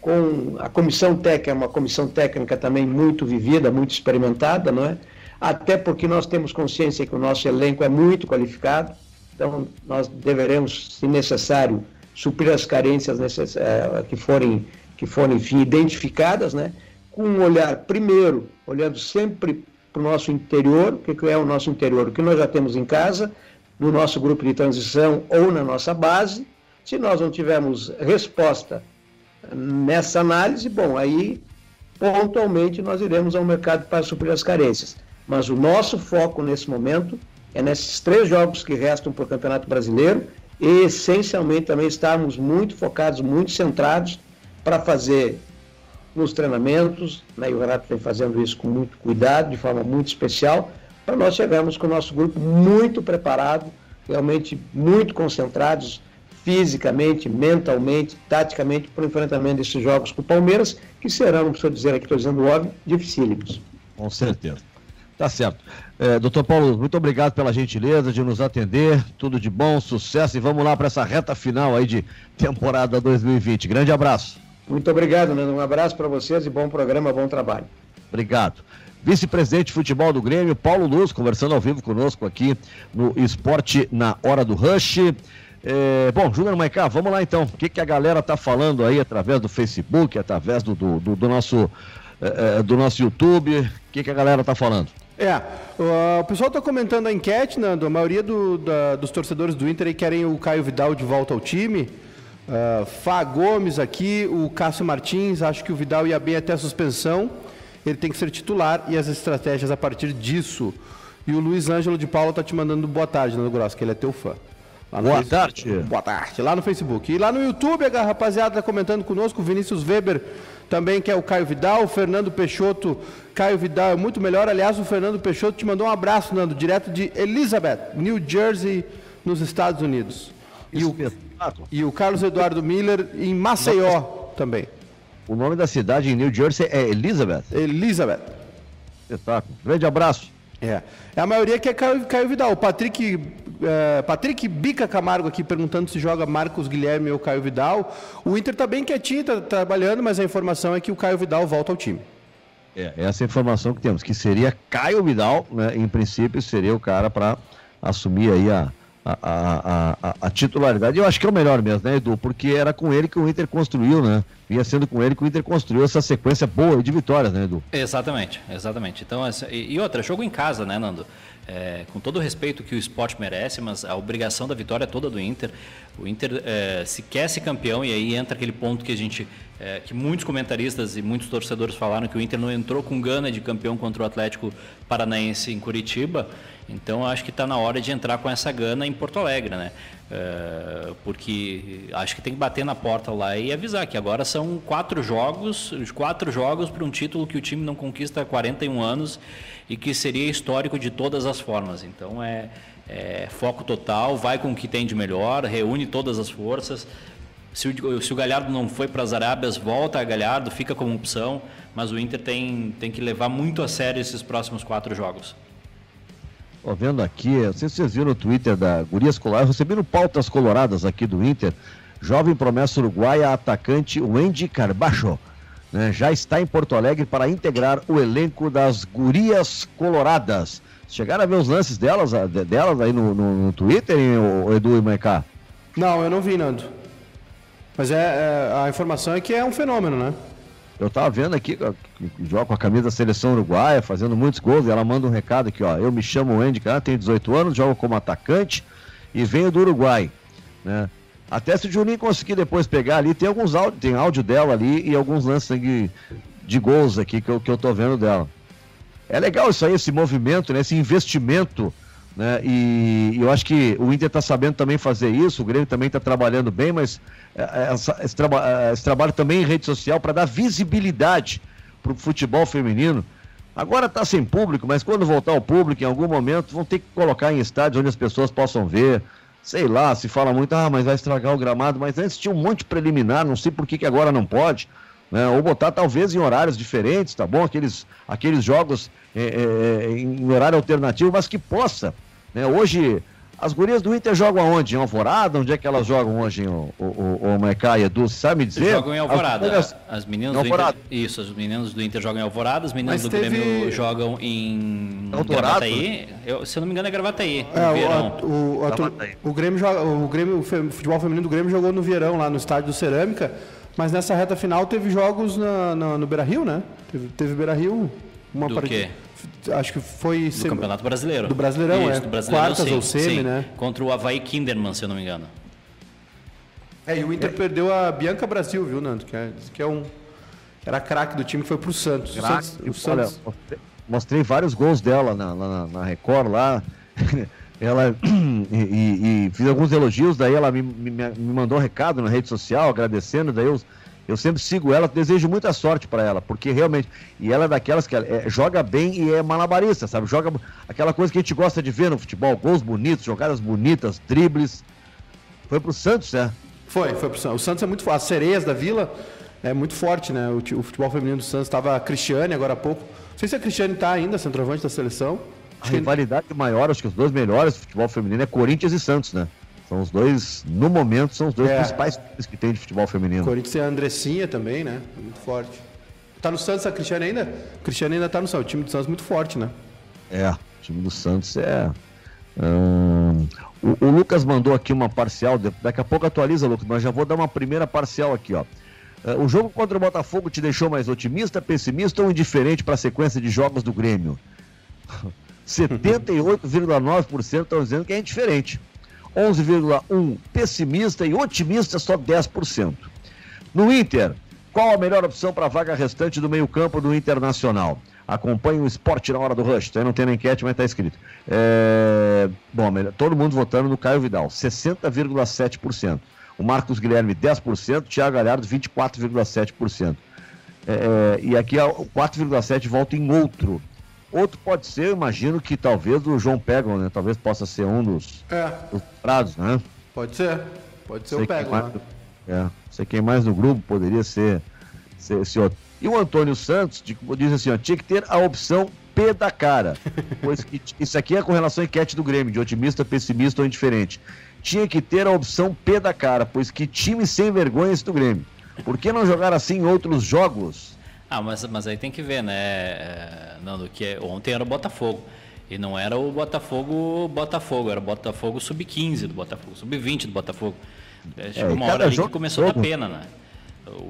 com a comissão técnica, uma comissão técnica também muito vivida, muito experimentada, não é? Até porque nós temos consciência que o nosso elenco é muito qualificado, então nós deveremos, se necessário, suprir as carências necess... Eh, que forem, que forem enfim, identificadas, né? Com um olhar, primeiro, olhando sempre para o nosso interior, o que é o nosso interior, o que nós já temos em casa, no nosso grupo de transição ou na nossa base. Se nós não tivermos resposta nessa análise, bom, aí pontualmente nós iremos ao mercado para suprir as carências. Mas o nosso foco nesse momento é nesses três jogos que restam para o Campeonato Brasileiro e essencialmente também estarmos muito focados, muito centrados para fazer nos treinamentos, né, e o Renato vem fazendo isso com muito cuidado, de forma muito especial, para nós chegarmos com o nosso grupo muito preparado, realmente muito concentrados, fisicamente, mentalmente, taticamente, para o enfrentamento desses jogos com o Palmeiras, que serão, não preciso dizer aqui, estou dizendo óbvio, dificílimos. Com certeza. Tá certo. É, doutor Paulo, muito obrigado pela gentileza de nos atender. Tudo de bom, sucesso e vamos lá para essa reta final aí de temporada 2020. Grande abraço. Muito obrigado, Nando. Um abraço para vocês e bom programa, bom trabalho. Obrigado. Vice-presidente de futebol do Grêmio, Paulo Luz, conversando ao vivo conosco aqui no Esporte na Hora do Rush. É, bom, Júnior Maicá, vamos lá então. O que, que a galera tá falando aí através do Facebook, através do, do, do, do nosso, é, é do nosso YouTube? O que, que a galera tá falando? É, o, pessoal está comentando a enquete, Nando. A maioria do, da, dos torcedores do Inter querem o Caio Vidal de volta ao time. Uh, Fá Gomes aqui, o Cássio Martins, acho que o Vidal ia bem até a suspensão. Ele tem que ser titular e as estratégias a partir disso. E o Luiz Ângelo de Paula está te mandando boa tarde, Nando Grosso, que ele é teu fã. Boa Facebook. tarde. Boa tarde, lá no Facebook. E lá no YouTube, a rapaziada está comentando conosco, o Vinícius Weber também que é o Caio Vidal, o Fernando Peixoto. Caio Vidal é muito melhor. Aliás, o Fernando Peixoto te mandou um abraço, Nando, direto de Elizabeth, New Jersey, nos Estados Unidos. E o, e o Carlos Eduardo Miller em Maceió também. O nome da cidade em New Jersey é Elizabeth. Elizabeth. Espetáculo. Grande abraço. É. É a maioria que é Caio, Caio Vidal. O Patrick, é, Patrick Bica Camargo aqui perguntando se joga Marcos Guilherme ou Caio Vidal. O Inter está bem quietinho, está trabalhando, mas a informação é que o Caio Vidal volta ao time. É, essa é informação que temos, que seria Caio Vidal, né, em princípio, seria o cara para assumir aí a, a, a, a, a, titularidade. Eu acho que é o melhor mesmo, né, Edu? Porque era com ele que o Inter construiu, né? Vinha sendo com ele que o Inter construiu essa sequência boa de vitórias, né, Edu? Exatamente, exatamente. Então, e outra, jogo em casa, né, Nando? É, com todo o respeito que o esporte merece, mas a obrigação da vitória é toda do Inter. O Inter é, se quer ser campeão e aí entra aquele ponto que a gente, é, que muitos comentaristas e muitos torcedores falaram que o Inter não entrou com gana de campeão contra o Atlético Paranaense em Curitiba. Então acho que está na hora de entrar com essa gana em Porto Alegre, né? É, porque acho que tem que bater na porta lá e avisar que agora são quatro jogos, quatro jogos para um título que o time não conquista há 41 anos e que seria histórico de todas as formas. Então é, é foco total, vai com o que tem de melhor, reúne todas as forças. Se o, se o Galhardo não foi para as Arábias, volta a Galhardo, fica como opção, mas o Inter tem, tem que levar muito a sério esses próximos quatro jogos. Tô vendo aqui, não sei se vocês viram no Twitter da Gurias Escolar, recebendo pautas coloradas aqui do Inter. Jovem promessa uruguaia, atacante Wendy Carbacho. Né, já está em Porto Alegre para integrar o elenco das Gurias Coloradas. Chegaram a ver os lances delas, delas aí no, no, no Twitter, o Edu e Maicá? Não, eu não vi, Nando. Mas é, é, a informação é que é um fenômeno, né? Eu tava vendo aqui, joga com a camisa da seleção uruguaia, fazendo muitos gols, e ela manda um recado aqui, ó. Eu me chamo Andy, cara, tenho 18 anos, jogo como atacante e venho do Uruguai, né? Até se o Juninho conseguir depois pegar ali, tem alguns tem áudio dela ali e alguns lances de, de gols aqui que eu, que eu tô vendo dela. É legal isso aí, esse movimento, né? Esse investimento né? E, eu acho que o Inter está sabendo também fazer isso, o Grêmio também está trabalhando bem, mas é, é, essa, esse, traba, é, esse, trabalho também em rede social para dar visibilidade para o futebol feminino. Agora está sem público, mas quando voltar ao público, em algum momento, vão ter que colocar em estádios onde as pessoas possam ver. Sei lá, se fala muito, ah, mas vai estragar o gramado, mas antes tinha um monte preliminar, não sei por que, que agora não pode. Né? Ou botar talvez em horários diferentes, tá bom? Aqueles, aqueles jogos é, é, em horário alternativo, mas que possa né? Hoje, as gurias do Inter jogam aonde? Em Alvorada? Onde é que elas jogam hoje, o, o, o, o Maicá e Edu? Você sabe me dizer? Jogam em Alvorada. As, as meninas do Inter, isso, os meninos do Inter jogam em Alvorada, as meninas Mas do teve... Grêmio jogam em Gravataí. Eu, se eu não me engano é Gravataí, é, o, o, o, Grêmio joga, o Grêmio, o futebol feminino do Grêmio jogou no Vierão, lá no estádio do Cerâmica, mas nessa reta final teve jogos na, na no Beira-Rio, né? Teve, teve Beira-Rio, uma do partida. Quê? Acho que foi... Do Campeonato Brasileiro. Do Brasileirão, Isso, é. Do Brasileirão, Quartas sim, ou semi, sim. né? Contra o Havaí Kinderman, se eu não me engano. É, e o Inter é. perdeu a Bianca Brasil, viu, Nando? Que é, que é um... Era craque do time que foi pro Santos. Craque, o Santos, o Santos... Olha, mostrei vários gols dela na, na, na Record lá. [laughs] ela [clears throat] e, e, e, fiz alguns elogios, daí ela me, me, me, mandou um recado na rede social agradecendo, daí eu eu sempre sigo ela, desejo muita sorte para ela, porque realmente. E ela é daquelas que é, joga bem e é malabarista, sabe? Joga aquela coisa que a gente gosta de ver no futebol: gols bonitos, jogadas bonitas, dribles. Foi pro Santos, né? Foi, foi pro Santos. O Santos é muito fácil. As sereias da vila é muito forte, né? O, o futebol feminino do Santos estava a Cristiane agora há pouco. Não sei se a Cristiane está ainda, centroavante da seleção. A rivalidade maior, acho que os dois melhores do futebol feminino é Corinthians e Santos, né? São os dois, no momento, são os dois é. principais times que tem de futebol feminino. Corinthians e a Andressinha também, né? Muito forte. Tá no Santos a Cristiane ainda? A Cristiane ainda tá no Santos. O time do Santos é muito forte, né? É, o time do Santos é. Hum, o, o, Lucas mandou aqui uma parcial. Daqui a pouco atualiza, Lucas, mas já vou dar uma primeira parcial aqui, ó. É, o jogo contra o Botafogo te deixou mais otimista, pessimista ou indiferente para a sequência de jogos do Grêmio? [laughs] 78,9% estão dizendo que é indiferente. 11,1% pessimista e otimista só 10%. No Inter, qual a melhor opção para a vaga restante do meio-campo do Internacional? Acompanhe o esporte na hora do rush. Aí não tem na enquete, mas está escrito. É... Bom, todo mundo votando no Caio Vidal, 60,7%. O Marcos Guilherme, 10%. Thiago Galhardo, 24,7%. É, é, e aqui o 4,7% volta em outro. Outro pode ser, eu imagino que talvez o João Pegam, né? Talvez possa ser um dos, é. dos prados, né? Pode ser. Pode ser sei o Pegam. Mais, né? É, sei quem mais no grupo poderia ser, ser esse outro. E o Antônio Santos diz assim, ó, tinha que ter a opção P da cara. [laughs] pois que, isso aqui é com relação à enquete do Grêmio, de otimista, pessimista ou indiferente. Tinha que ter a opção P da cara, pois que time sem vergonha esse do Grêmio. Por que não jogar assim em outros jogos? Ah, mas, mas aí tem que ver, né, é, Nando, que é, ontem era o Botafogo. E não era o Botafogo Botafogo, era o Botafogo sub-15 do Botafogo, sub-20 do Botafogo. É, chegou é, uma hora ali que começou a dar pena, né?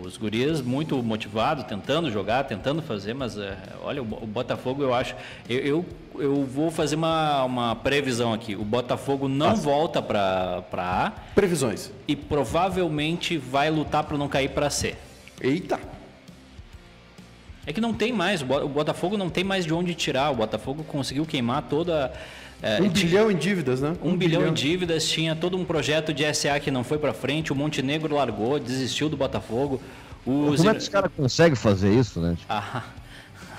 Os gurias muito motivados, tentando jogar, tentando fazer, mas é, olha, o, Botafogo eu acho. Eu, eu, eu, vou fazer uma, uma previsão aqui. O Botafogo não Passa. volta para A. Previsões. E provavelmente vai lutar para não cair para C. Eita! É que não tem mais, o Botafogo não tem mais de onde tirar. O Botafogo conseguiu queimar toda. É, um bilhão em dívidas, né? Um, um bilhão, bilhão, em dívidas, tinha todo um projeto de SA que não foi para frente, o Montenegro largou, desistiu do Botafogo. Os... Como é que os caras conseguem fazer isso, né? Ah.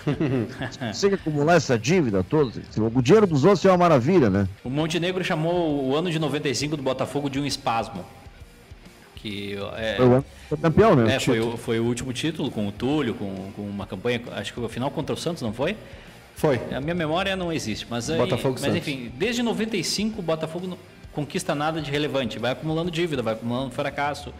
[laughs] Consegue acumular essa dívida toda? O dinheiro dos outros é uma maravilha, né? O Montenegro chamou o ano de 95 do Botafogo de um espasmo. Que é, foi campeão, né? É, foi o, foi o último título com o Túlio, com, com uma campanha, acho que o final contra o Santos, não foi? Foi. A minha memória não existe, mas, aí, Botafogo mas enfim, desde 95 o Botafogo não conquista nada de relevante, vai acumulando dívida, vai acumulando fracasso.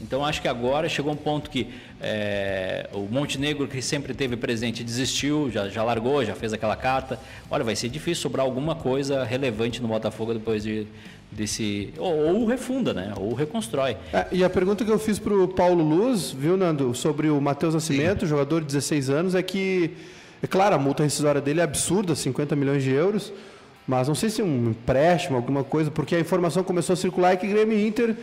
Então acho que agora chegou um ponto que é, o Montenegro, que sempre teve presente, desistiu, já, já largou, já fez aquela carta. Olha, vai ser difícil sobrar alguma coisa relevante no Botafogo depois de, desse. Ou, ou refunda, né? Ou reconstrói. É, e a pergunta que eu fiz para o Paulo Luz, viu, Nando, sobre o Matheus Nascimento, Sim. jogador de 16 anos, é que, é claro, a multa rescisória dele é absurda, 50 milhões de euros. Mas não sei se um empréstimo, alguma coisa, porque a informação começou a circular e que Grêmio e Inter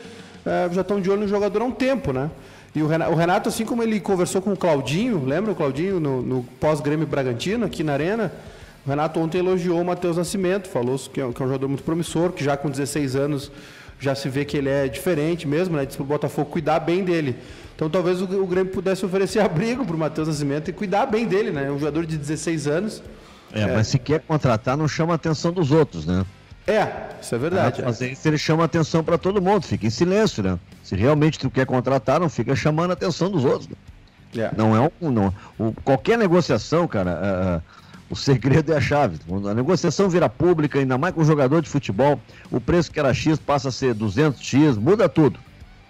é, já estão de olho no jogador há um tempo, né? E o Renato, o Renato, assim como ele conversou com o Claudinho, lembra o Claudinho no, no pós-Grêmio Bragantino, aqui na Arena? O Renato ontem elogiou o Matheus Nascimento, falou que é, que é, um jogador muito promissor, que já com 16 anos já se vê que ele é diferente mesmo, né? Disse para o Botafogo cuidar bem dele. Então talvez o, o Grêmio pudesse oferecer [laughs] abrigo para o Matheus Nascimento e cuidar bem dele, né? Um jogador de 16 anos. É, é, mas se quer contratar, não chama a atenção dos outros, né? É, isso é verdade. É, mas isso ele chama atenção para todo mundo, fica em silêncio, né? Se realmente tu quer contratar, não fica chamando a atenção dos outros. Né? É. Não é um. Não, o, qualquer negociação, cara, uh, o segredo é a chave. Quando a negociação vira pública, ainda mais com jogador de futebol, o preço que era X passa a ser 200X, muda tudo.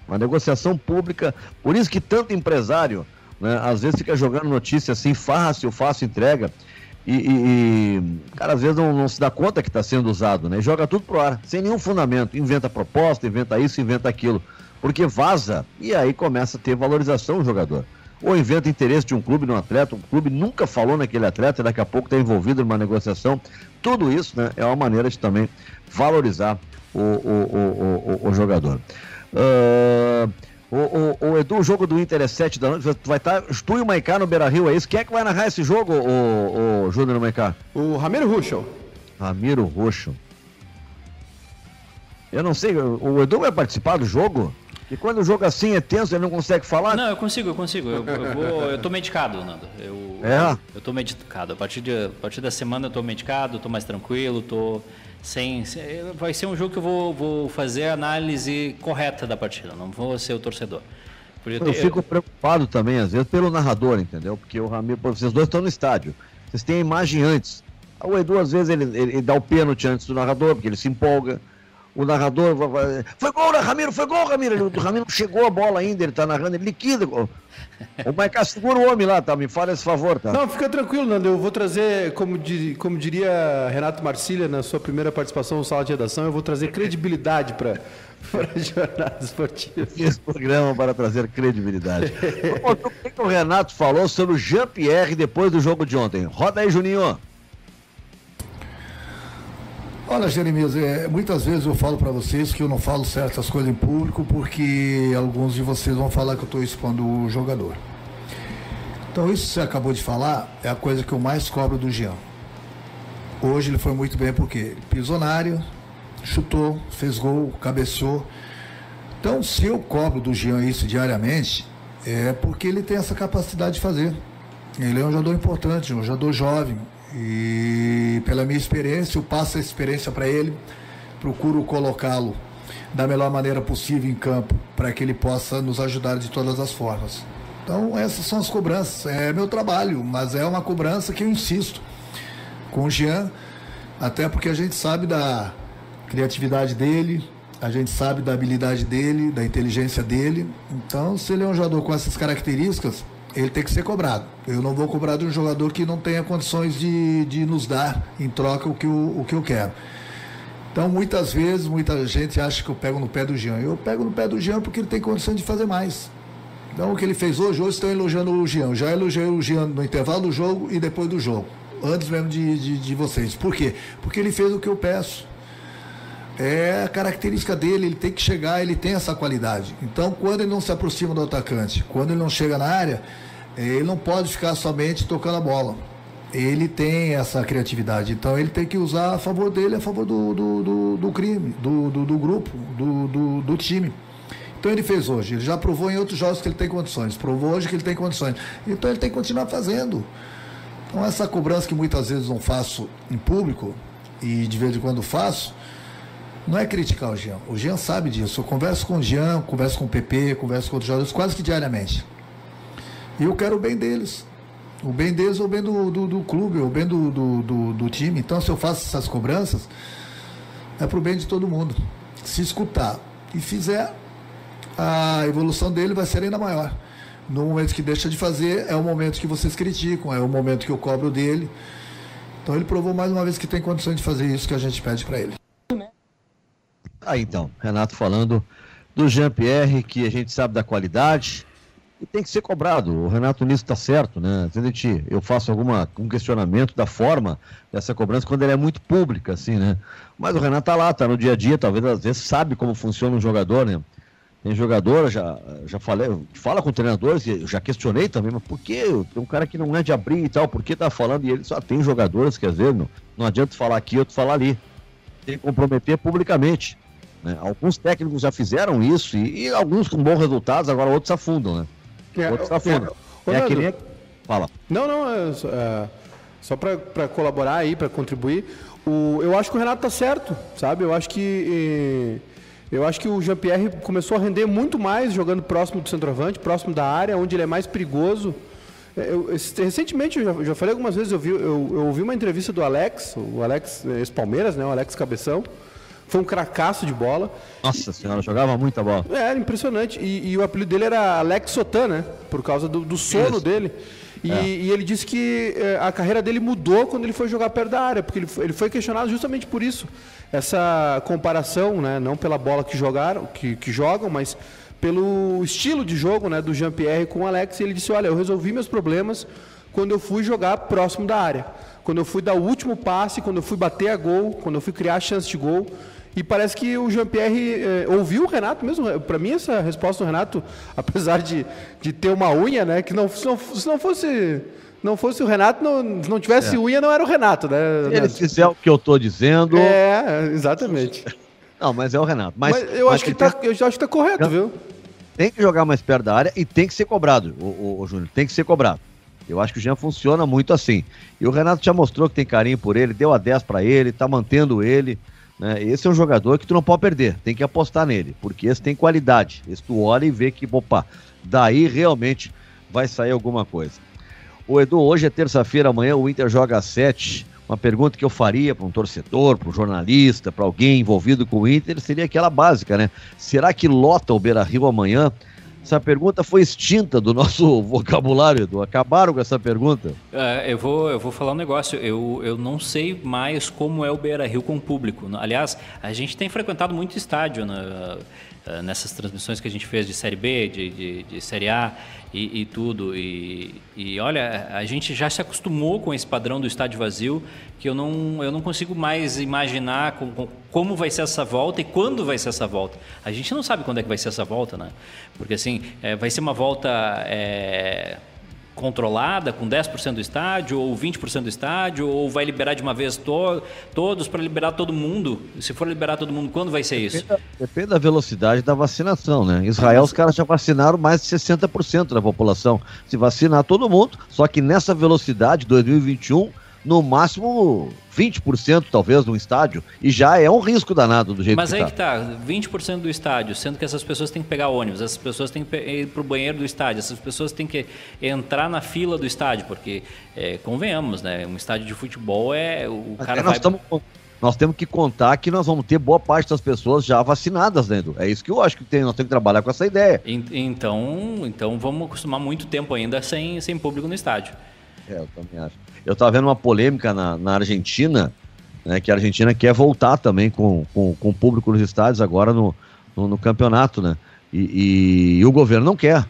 Uma negociação pública, por isso que tanto empresário, né, às vezes fica jogando notícia assim, fácil, fácil entrega. E, e, e, cara, às vezes não, não se dá conta que está sendo usado, né? Joga tudo pro ar, sem nenhum fundamento. Inventa proposta, inventa isso, inventa aquilo. Porque vaza e aí começa a ter valorização o jogador. Ou inventa interesse de um clube no atleta, o clube nunca falou naquele atleta, e daqui a pouco está envolvido numa negociação. Tudo isso né, é uma maneira de também valorizar o, o, o, o, o jogador. Uh, o, Edu, o jogo do Inter é 7 da noite. Vai estar tá, tu e o Maicá no Beira Rio, é isso? Quem é que vai narrar esse jogo, o, o Júnior Maicá? O Ramiro Ruschel. Ramiro Ruschel. Eu não sei, o Edu vai participar do jogo? E quando o jogo assim é tenso, ele não consegue falar? Não, eu consigo, eu consigo. Eu, eu, vou, eu tô medicado, Nando. Eu, é? Eu tô medicado. A partir, de, a partir da semana eu tô medicado, tô mais tranquilo, tô sem, sem, vai ser um jogo que eu vou, vou fazer a análise correta da partida, não vou ser o torcedor. Ter... Eu fico preocupado também, às vezes, pelo narrador, entendeu? Porque o Ramiro, vocês dois estão no estádio. Vocês têm a imagem antes. O Edu, às vezes, ele, ele, ele dá o pênalti antes do narrador, porque ele se empolga o narrador vai, foi gol, né, Ramiro, foi gol, Ramiro. O Ramiro chegou a bola ainda, ele tá narrando, ele liquida. O Maicá segura o homem lá, tá? Me fala esse favor, tá? Não, fica tranquilo, Nando. Eu vou trazer, como, di, como diria Renato Marcília na sua primeira participação no Sala de Redação, eu vou trazer credibilidade para a [laughs] jornada esportiva. Esse programa para trazer credibilidade. o que o Renato falou sobre o Jean-Pierre depois do jogo de ontem? Roda aí, Juninho. Olha, Jeremias, é, muitas vezes eu falo para vocês que eu não falo certas coisas em público porque alguns de vocês vão falar que eu estou expondo o jogador. Então, isso que você acabou de falar é a coisa que eu mais cobro do Jean. Hoje ele foi muito bem porque ele pisou na área, chutou, fez gol, cabeceou. Então, se eu cobro do Jean isso diariamente, é porque ele tem essa capacidade de fazer. Ele é um jogador importante, um jogador jovem, e pela minha experiência, eu passo a experiência para ele, procuro colocá-lo da melhor maneira possível em campo, para que ele possa nos ajudar de todas as formas. Então, essas são as cobranças. É meu trabalho, mas é uma cobrança que eu insisto com o Jean, até porque a gente sabe da criatividade dele, a gente sabe da habilidade dele, da inteligência dele. Então, se ele é um jogador com essas características, ele tem que ser cobrado. Eu não vou cobrar de um jogador que não tenha condições de, de nos dar em troca o que, eu, o que eu quero. Então, muitas vezes, muita gente acha que eu pego no pé do Jean. Eu pego no pé do Jean porque ele tem condição de fazer mais. Então, o que ele fez hoje, hoje estão elogiando o Jean. Já elogiei o Jean no intervalo do jogo e depois do jogo. Antes mesmo de, de, de vocês. Por quê? Porque ele fez o que eu peço. É a característica dele, ele tem que chegar, ele tem essa qualidade. Então, quando ele não se aproxima do atacante, quando ele não chega na área, ele não pode ficar somente tocando a bola. Ele tem essa criatividade, então ele tem que usar a favor dele, a favor do, do, do, do crime, do, do, do grupo, do, do, do time. Então ele fez hoje, ele já provou em outros jogos que ele tem condições, provou hoje que ele tem condições. Então ele tem que continuar fazendo. Então essa cobrança que muitas vezes não faço em público, e de vez em quando faço, não é criticar o Jean. O Jean sabe disso. Eu converso com o Jean, converso com o PP, converso com outros jogadores quase que diariamente. E eu quero o bem deles. O bem deles ou o bem do, do, do clube, o bem do, do, do, time. Então, se eu faço essas cobranças, é para o bem de todo mundo. Se escutar e fizer, a evolução dele vai ser ainda maior. No momento que deixa de fazer, é o momento que vocês criticam, é o momento que eu cobro dele. Então ele provou mais uma vez que tem condições de fazer isso que a gente pede para ele. Aí então, Renato falando do Jean-Pierre, que a gente sabe da qualidade e tem que ser cobrado. O Renato nisso está certo, né? Às vezes eu faço alguma, um questionamento da forma dessa cobrança quando ela é muito pública, assim, né? Mas o Renato tá lá, tá no dia a dia, talvez às vezes sabe como funciona um jogador, né? Tem jogador, já, já falei, fala com treinadores, já questionei também, mas por que? Tem um cara que não é de abrir e tal, por que tá falando? E ele só tem jogadores que às vezes não, não adianta falar aqui, outro falar ali. Tem que comprometer publicamente. Né? Alguns técnicos já fizeram isso e, e, alguns com bons resultados, agora outros afundam, né? É, outros afundam. É, é, é aquele... Fala. Não, não, é, é só para colaborar aí, para contribuir. O, eu acho que o Renato tá certo, sabe? Eu acho que eu acho que o Jean-Pierre começou a render muito mais jogando próximo do centroavante, próximo da área, onde ele é mais perigoso. É, eu, recentemente, eu já, já, falei algumas vezes, eu, vi, eu, eu ouvi uma entrevista do Alex, o Alex ex-Palmeiras, né, o Alex Cabeção, foi um cracaço de bola. Nossa senhora, jogava muita bola. É, era impressionante. E, e, o apelido dele era Alex Sotan, né? Por causa do, do sono Isso. dele. E, é. e, ele disse que é, a carreira dele mudou quando ele foi jogar perto da área, porque ele foi, ele foi questionado justamente por isso. Essa comparação, né? Não pela bola que jogaram, que, que jogam, mas pelo estilo de jogo né, do Jean-Pierre com o Alex. E ele disse: Olha, eu resolvi meus problemas quando eu fui jogar próximo da área. Quando eu fui dar o último passe, quando eu fui bater a gol, quando eu fui criar chance de gol. E parece que o Jean-Pierre eh, ouviu o Renato mesmo. Para mim, essa resposta do Renato, [laughs] apesar de, de ter uma unha, né? Que não, se, não, se não fosse. Não fosse o Renato, não, não tivesse é. unha, não era o Renato, né? Se ele fizer o que eu estou dizendo. É, exatamente. [laughs] Não, mas é o Renato. Mas, mas eu, mas acho que tá, tem... eu acho que tá correto, viu? Tem que jogar mais perto da área e tem que ser cobrado, o, o, o Júnior. Tem que ser cobrado. Eu acho que o Jean funciona muito assim. E o Renato já mostrou que tem carinho por ele, deu a 10 para ele, tá mantendo ele Né? Esse é um jogador que tu não pode perder, tem que apostar nele, porque esse tem qualidade. Esse tu olha e vê que, opa, daí realmente vai sair alguma coisa. O Edu, hoje é terça-feira, amanhã o Inter joga às sete. Uma pergunta que eu faria para um torcedor, para um jornalista, para alguém envolvido com o Inter, seria aquela básica, né? Será que lota o Beira Rio amanhã? Essa pergunta foi extinta do nosso [laughs] vocabulário, Edu. Acabaram com essa pergunta? É, eu, vou, eu vou falar um negócio. Eu, eu não sei mais como é o Beira Rio com o público. Aliás, a gente tem frequentado muito estádio né, nessas transmissões que a gente fez de Série B, de, de, de Série A e, e tudo. E, e, olha, a gente já se acostumou com esse padrão do estádio vazio que eu não, eu não consigo mais imaginar com, com, como vai ser essa volta e quando vai ser essa volta. A gente não sabe quando é que vai ser essa volta, né? Porque assim, é, vai ser uma volta. É, controlada, com 10% do estádio, ou 20% do estádio, ou vai liberar de uma vez to todos para liberar todo mundo? Se for liberar todo mundo, quando vai ser isso? Depende, depende da velocidade da vacinação, né? Em Israel, os caras já vacinaram mais de 60% da população. Se vacinar todo mundo, só que nessa velocidade, 2021 no máximo 20% talvez no estádio, e já é um risco danado do jeito Mas que aí tá. que tá, 20% do estádio, sendo que essas pessoas têm que pegar ônibus, essas pessoas têm que ir para o banheiro do estádio, essas pessoas têm que entrar na fila do estádio, porque, é, convenhamos, né, um estádio de futebol é... o Mas cara nós, vai... tamo, nós temos que contar que nós vamos ter boa parte das pessoas já vacinadas, né, Edu? É isso que eu acho que tem, nós temos que trabalhar com essa ideia. Então, então vamos acostumar muito tempo ainda sem, sem público no estádio. É, eu também acho. Eu estava vendo uma polêmica na, na Argentina, né, que a Argentina quer voltar também com, com, com o público nos estádios agora no, no, no campeonato, né? E, e, e, o governo não quer.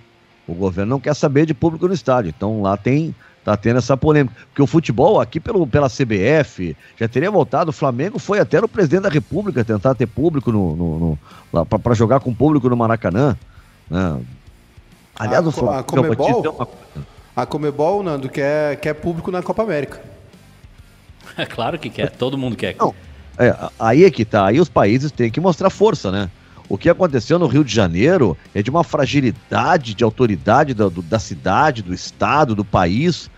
O governo não quer saber de público no estádio. Então lá tem tá tendo essa polêmica. Porque o futebol aqui pelo, pela CBF já teria voltado. O Flamengo foi até no presidente da República tentar ter público no, no, no para jogar com público no Maracanã. Né? Aliás, a, o Flamengo. A Comebol, a Comebol, Nando, quer, quer público na Copa América. É claro que quer, todo mundo quer. Não, é, aí é que tá, aí os países têm que mostrar força, né? O que aconteceu no Rio de Janeiro é de uma fragilidade de autoridade da, do, da cidade, do estado, do país.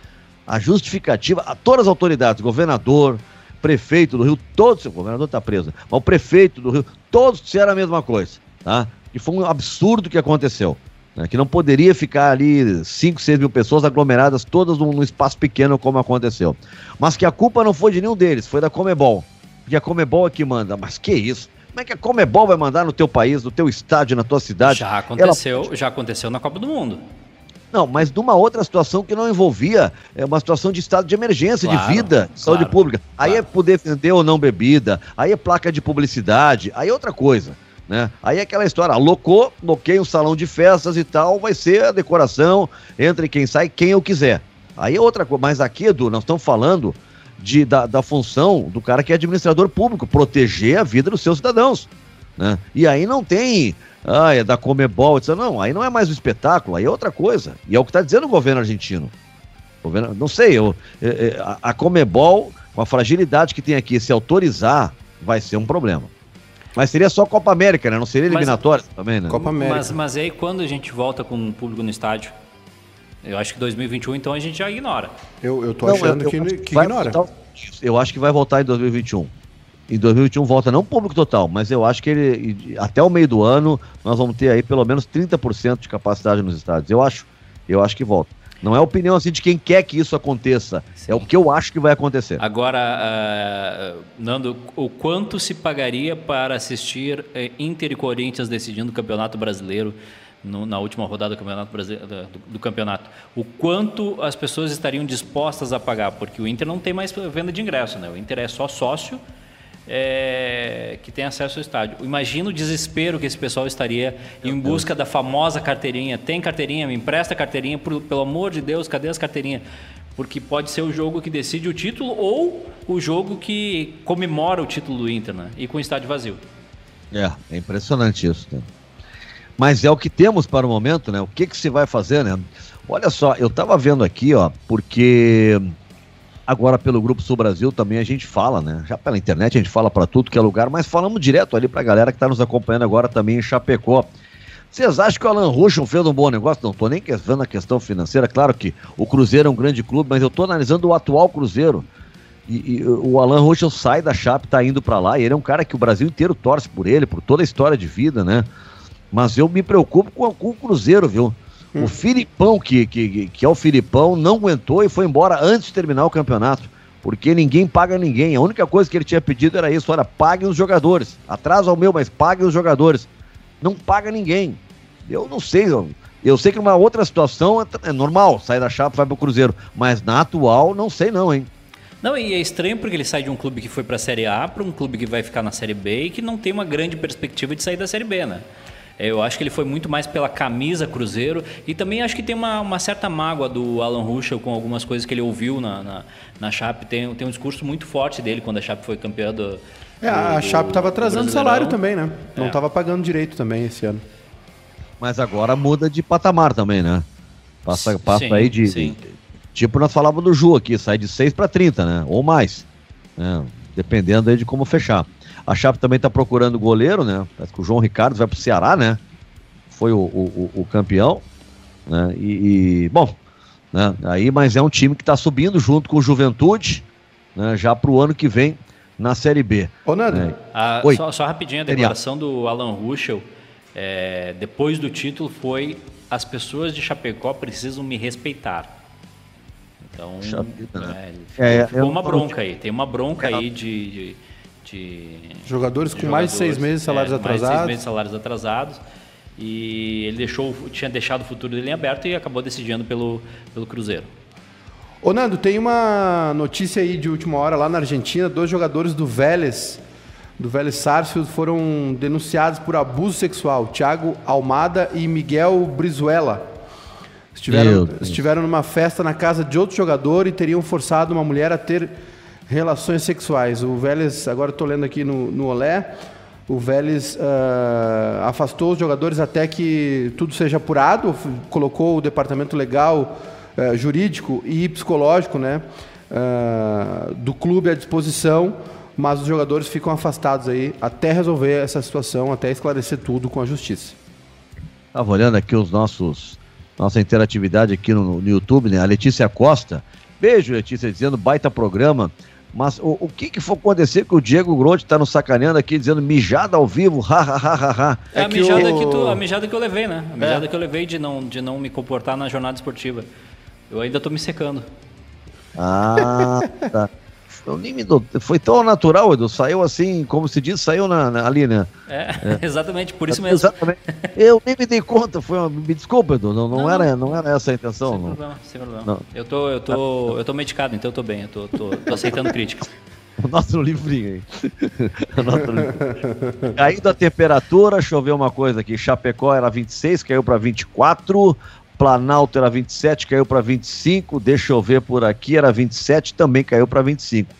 A justificativa, a todas as autoridades, governador, prefeito do Rio, todos, o governador está preso, mas o prefeito do Rio, todos disseram a mesma coisa, tá? E foi um absurdo que aconteceu. Né? Que não poderia ficar ali 5, 6 mil pessoas aglomeradas, todas num, num espaço pequeno, como aconteceu. Mas que a culpa não foi de nenhum deles, foi da Comebol. Porque a Comebol é que manda. Mas que isso? Como é que a Comebol vai mandar no teu país, no teu estádio, na tua cidade? Já aconteceu, Ela... já aconteceu na Copa do Mundo. Não, mas numa outra situação que não envolvia é uma situação de estado de emergência, claro, de vida, de saúde claro, pública. Aí claro. é poder vender ou não bebida, aí é placa de publicidade, aí é outra coisa. Né? Aí é aquela história, alocou, bloqueia um salão de festas e tal, vai ser a decoração, entre quem sai, quem eu quiser. Aí é outra coisa, mas aqui, Edu, nós estamos falando de, da, da função do cara que é administrador público, proteger a vida dos seus cidadãos. Né? E aí não tem, ah, é da Comebol, etc. não, aí não é mais um espetáculo, aí é outra coisa. E é o que está dizendo o governo argentino. O governo, não sei, eu, é, é, a Comebol, com a fragilidade que tem aqui, se autorizar, vai ser um problema. Mas seria só Copa América, né? Não seria eliminatória mas, também, né? Copa América. Mas, mas aí quando a gente volta com o público no estádio? Eu acho que 2021, então, a gente já ignora. Eu, eu tô não, achando eu, eu, que, que ignora. Voltar, eu acho que vai voltar em 2021. Em 2021 volta não público total, mas eu acho que ele até o meio do ano nós vamos ter aí pelo menos 30% de capacidade nos estádios. Eu acho, eu acho que volta. Não é a opinião assim de quem quer que isso aconteça, Sim. é o que eu acho que vai acontecer. Agora, uh, Nando, o quanto se pagaria para assistir uh, Inter e Corinthians decidindo o Campeonato Brasileiro no, na última rodada do campeonato, do, do, campeonato. O quanto as pessoas estariam dispostas a pagar? Porque o Inter não tem mais venda de ingresso, né? O Inter é só sócio é, que tem acesso ao estádio. Imagina o desespero que esse pessoal estaria Meu em busca Deus. da famosa carteirinha. Tem carteirinha? Me empresta carteirinha? Por, pelo amor de Deus, cadê as carteirinhas? Porque pode ser o jogo que decide o título ou o jogo que comemora o título do Inter, né? E com o estádio vazio. É, é impressionante isso. Né? Mas é o que temos para o momento, né? O que, que se vai fazer, né? Olha só, eu estava vendo aqui, ó, porque agora pelo Grupo Sul Brasil também a gente fala, né? Já pela internet a gente fala para tudo que é lugar, mas falamos direto ali para a galera que está nos acompanhando agora também em Chapecó. Vocês acham que o Alan Ruschel fez um bom negócio? Não estou nem vendo a questão financeira. Claro que o Cruzeiro é um grande clube, mas eu estou analisando o atual Cruzeiro. E, e o Alan Ruschel sai da Chape, tá indo para lá, e ele é um cara que o Brasil inteiro torce por ele, por toda a história de vida, né? Mas eu me preocupo com, com o Cruzeiro, viu? O Filipão, que, que, que é o Filipão, não aguentou e foi embora antes de terminar o campeonato. Porque ninguém paga ninguém. A única coisa que ele tinha pedido era isso: olha, paguem os jogadores. Atrasa o meu, mas paguem os jogadores. Não paga ninguém. Eu não sei, eu, eu sei que numa outra situação é, é normal, sair da chapa vai pro Cruzeiro. Mas na atual, não sei não, hein? Não, e é estranho porque ele sai de um clube que foi para a Série A para um clube que vai ficar na Série B e que não tem uma grande perspectiva de sair da Série B, né? Eu acho que ele foi muito mais pela camisa Cruzeiro e também acho que tem uma, uma certa mágoa do Alan Ruschel com algumas coisas que ele ouviu na, na, na Chape. Tem, tem um discurso muito forte dele quando a Chape foi campeã do. É, a Chape estava atrasando o salário também, né? Não estava é. pagando direito também esse ano. Mas agora muda de patamar também, né? Passa, passa sim, aí de, sim. Tipo, nós falávamos do Ju aqui, sai de 6 para 30, né? Ou mais. Né? Dependendo aí de como fechar. A Chape também está procurando goleiro, né? Parece que o João Ricardo vai para o Ceará, né? Foi o, o, o campeão. Né? E, e, bom, né? Aí, mas é um time que está subindo junto com o Juventude, né? já para o ano que vem na Série B. Ô, Nando, é. ah, Oi. Só, só, rapidinho a declaração do Alan Ruschel, é, depois do título, foi: as pessoas de Chapecó precisam me respeitar. Então, né? é, é, ficou uma bronca aí. Tem uma bronca aí de, de de jogadores com mais de seis meses de salários é, atrasados. Mais de seis meses de salários atrasados. E ele deixou, tinha deixado o futuro dele em aberto e acabou decidindo pelo, pelo Cruzeiro. Ô Nando, tem uma notícia aí de última hora lá na Argentina, dois jogadores do Vélez, do Vélez Sarsfield foram denunciados por abuso sexual, Thiago Almada e Miguel Brizuela. Estiveram, estiveram numa festa na casa de outro jogador e teriam forçado uma mulher a ter relações sexuais. O Vélez, agora estou lendo aqui no, no Olé, o Vélez uh, afastou os jogadores até que tudo seja apurado, colocou o departamento legal, uh, jurídico e psicológico né, uh, do clube à disposição, mas os jogadores ficam afastados aí até resolver essa situação, até esclarecer tudo com a justiça. Estava olhando aqui os nossos nossa interatividade aqui no, no YouTube, né? A Letícia Costa. Beijo, Letícia, dizendo baita programa. Mas o, o que, que foi acontecer que o Diego Grote tá no sacaneando aqui, dizendo mijada ao vivo, ha, ha, ha, ha, ha. É, é a, mijada o... que tu, a mijada que eu levei, né? A mijada é. que eu levei de não, de não me comportar na jornada esportiva. Eu ainda tô me secando. Ah, tá. Eu nem me dou, foi tão natural, Edu. Saiu assim, como se diz, saiu na, na ali, né? É, é, [laughs] exatamente, por isso mesmo. Exatamente. Eu nem me dei conta, foi uma, me desculpa, Edu, não, não, não, era, não era essa a intenção. Sem não. problema, sem problema. Não. Eu, tô, eu, tô, eu tô medicado, então eu tô bem, eu tô, tô, tô aceitando [laughs] críticas. O nosso livrinho aí. [laughs] livrinho. Caindo a temperatura, choveu uma coisa aqui. Chapecó era 26, caiu para 24. Planalto era 27, caiu para 25. Deixa eu ver por aqui, era 27, também caiu para 25.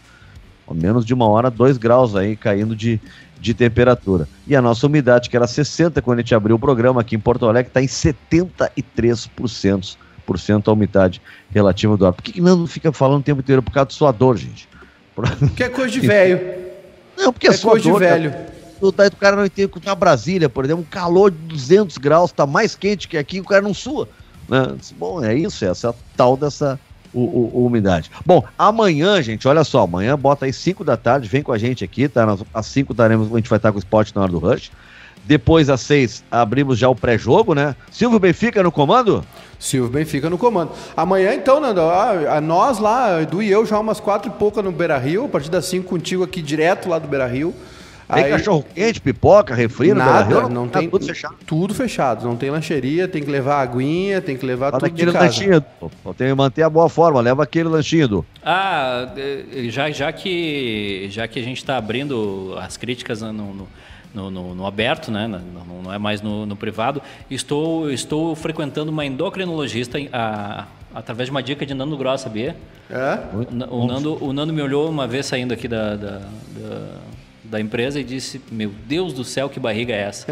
Ao menos de uma hora, 2 graus aí caindo de, de temperatura. E a nossa umidade, que era 60 quando a gente abriu o programa aqui em Porto Alegre, está em 73% por cento a umidade relativa do ar. Por que, que não fica falando o tempo inteiro por causa do suador, gente? [laughs] Porque é coisa de velho. Não, porque é, é coisa de velho. O cara não entende que na Brasília, por exemplo, um calor de 200 graus, está mais quente que aqui, o cara não sua. Né? Bom, é isso, essa é tal dessa o, o, umidade. Bom, amanhã, gente, olha só, amanhã bota aí 5 da tarde, vem com a gente aqui, tá? Nós, às 5 daremos, a gente vai estar com o esporte na hora do rush. Depois, às 6, abrimos já o pré-jogo, né? Silvio Benfica no comando? Silvio Benfica no comando. Amanhã, então, Nando, a, a nós lá, Edu e eu, já umas quatro e pouca no Beira Rio, a partir das 5 contigo aqui direto lá do Beira Rio. Tem Aí, cachorro quente, pipoca, refri nada, não, não tá tem tudo fechado. Tudo fechado, não tem lancheria, tem que levar aguinha, tem que levar Fala tudo aquele de casa. lanchinho, tem que manter a boa forma, leva aquele lanchinho. Do. Ah, já, já que já que a gente está abrindo as críticas no, no no, no, no, aberto, né? não, não é mais no, no, privado. Estou, estou frequentando uma endocrinologista a, através de uma dica de Nando Gross, sabia? É? O, o, Nando, o Nando me olhou uma vez saindo aqui da, da, da da empresa e disse: Meu Deus do céu, que barriga é essa?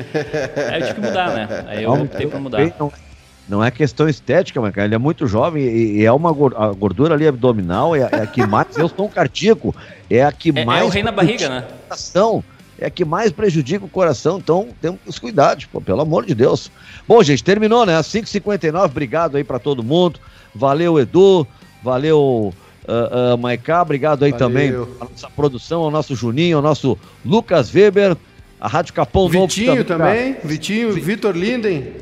Aí eu tive que mudar, né? Aí eu optei para mudar. Não, é questão estética, mas ele é muito jovem e, é uma gordura ali abdominal, é, é a que mais. eu sou um cardíaco, é a que é, mais. É o rei na barriga, né? É a que mais prejudica o coração, então temos que cuidar, tipo, pelo amor de Deus. Bom, gente, terminou, né? 5h59, obrigado aí para todo mundo. Valeu, Edu. Valeu uh, uh, Maiká, obrigado aí Valeu. também a nossa produção, ao nosso Juninho, ao nosso Lucas Weber, a Rádio Capão Novo. que Vitinho tá- também, Vitinho, Vitor Linden.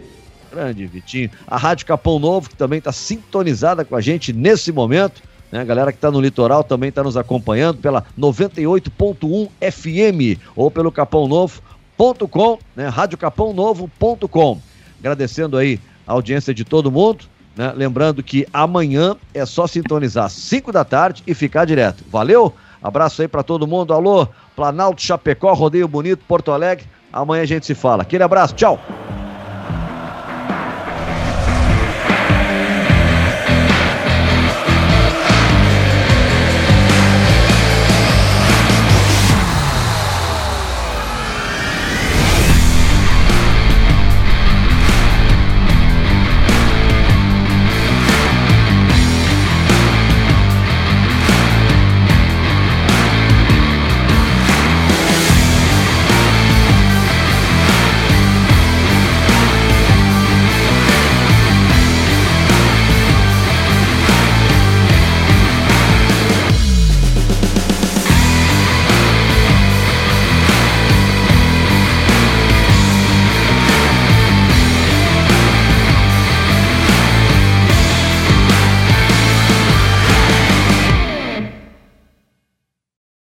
Grande, Vitinho. A Rádio Capão Novo, que também está sintonizada com a gente nesse momento. Né? A galera que está no litoral também está nos acompanhando pela 98.1 FM ou pelo capãonovo.com, né? radiocapãonovo.com. Agradecendo aí a audiência de todo mundo. Né? Lembrando que amanhã é só sintonizar [laughs] às 5 da tarde e ficar direto. Valeu? Abraço aí para todo mundo. Alô, Planalto, Chapecó, Rodeio Bonito, Porto Alegre. Amanhã a gente se fala. Aquele abraço, tchau.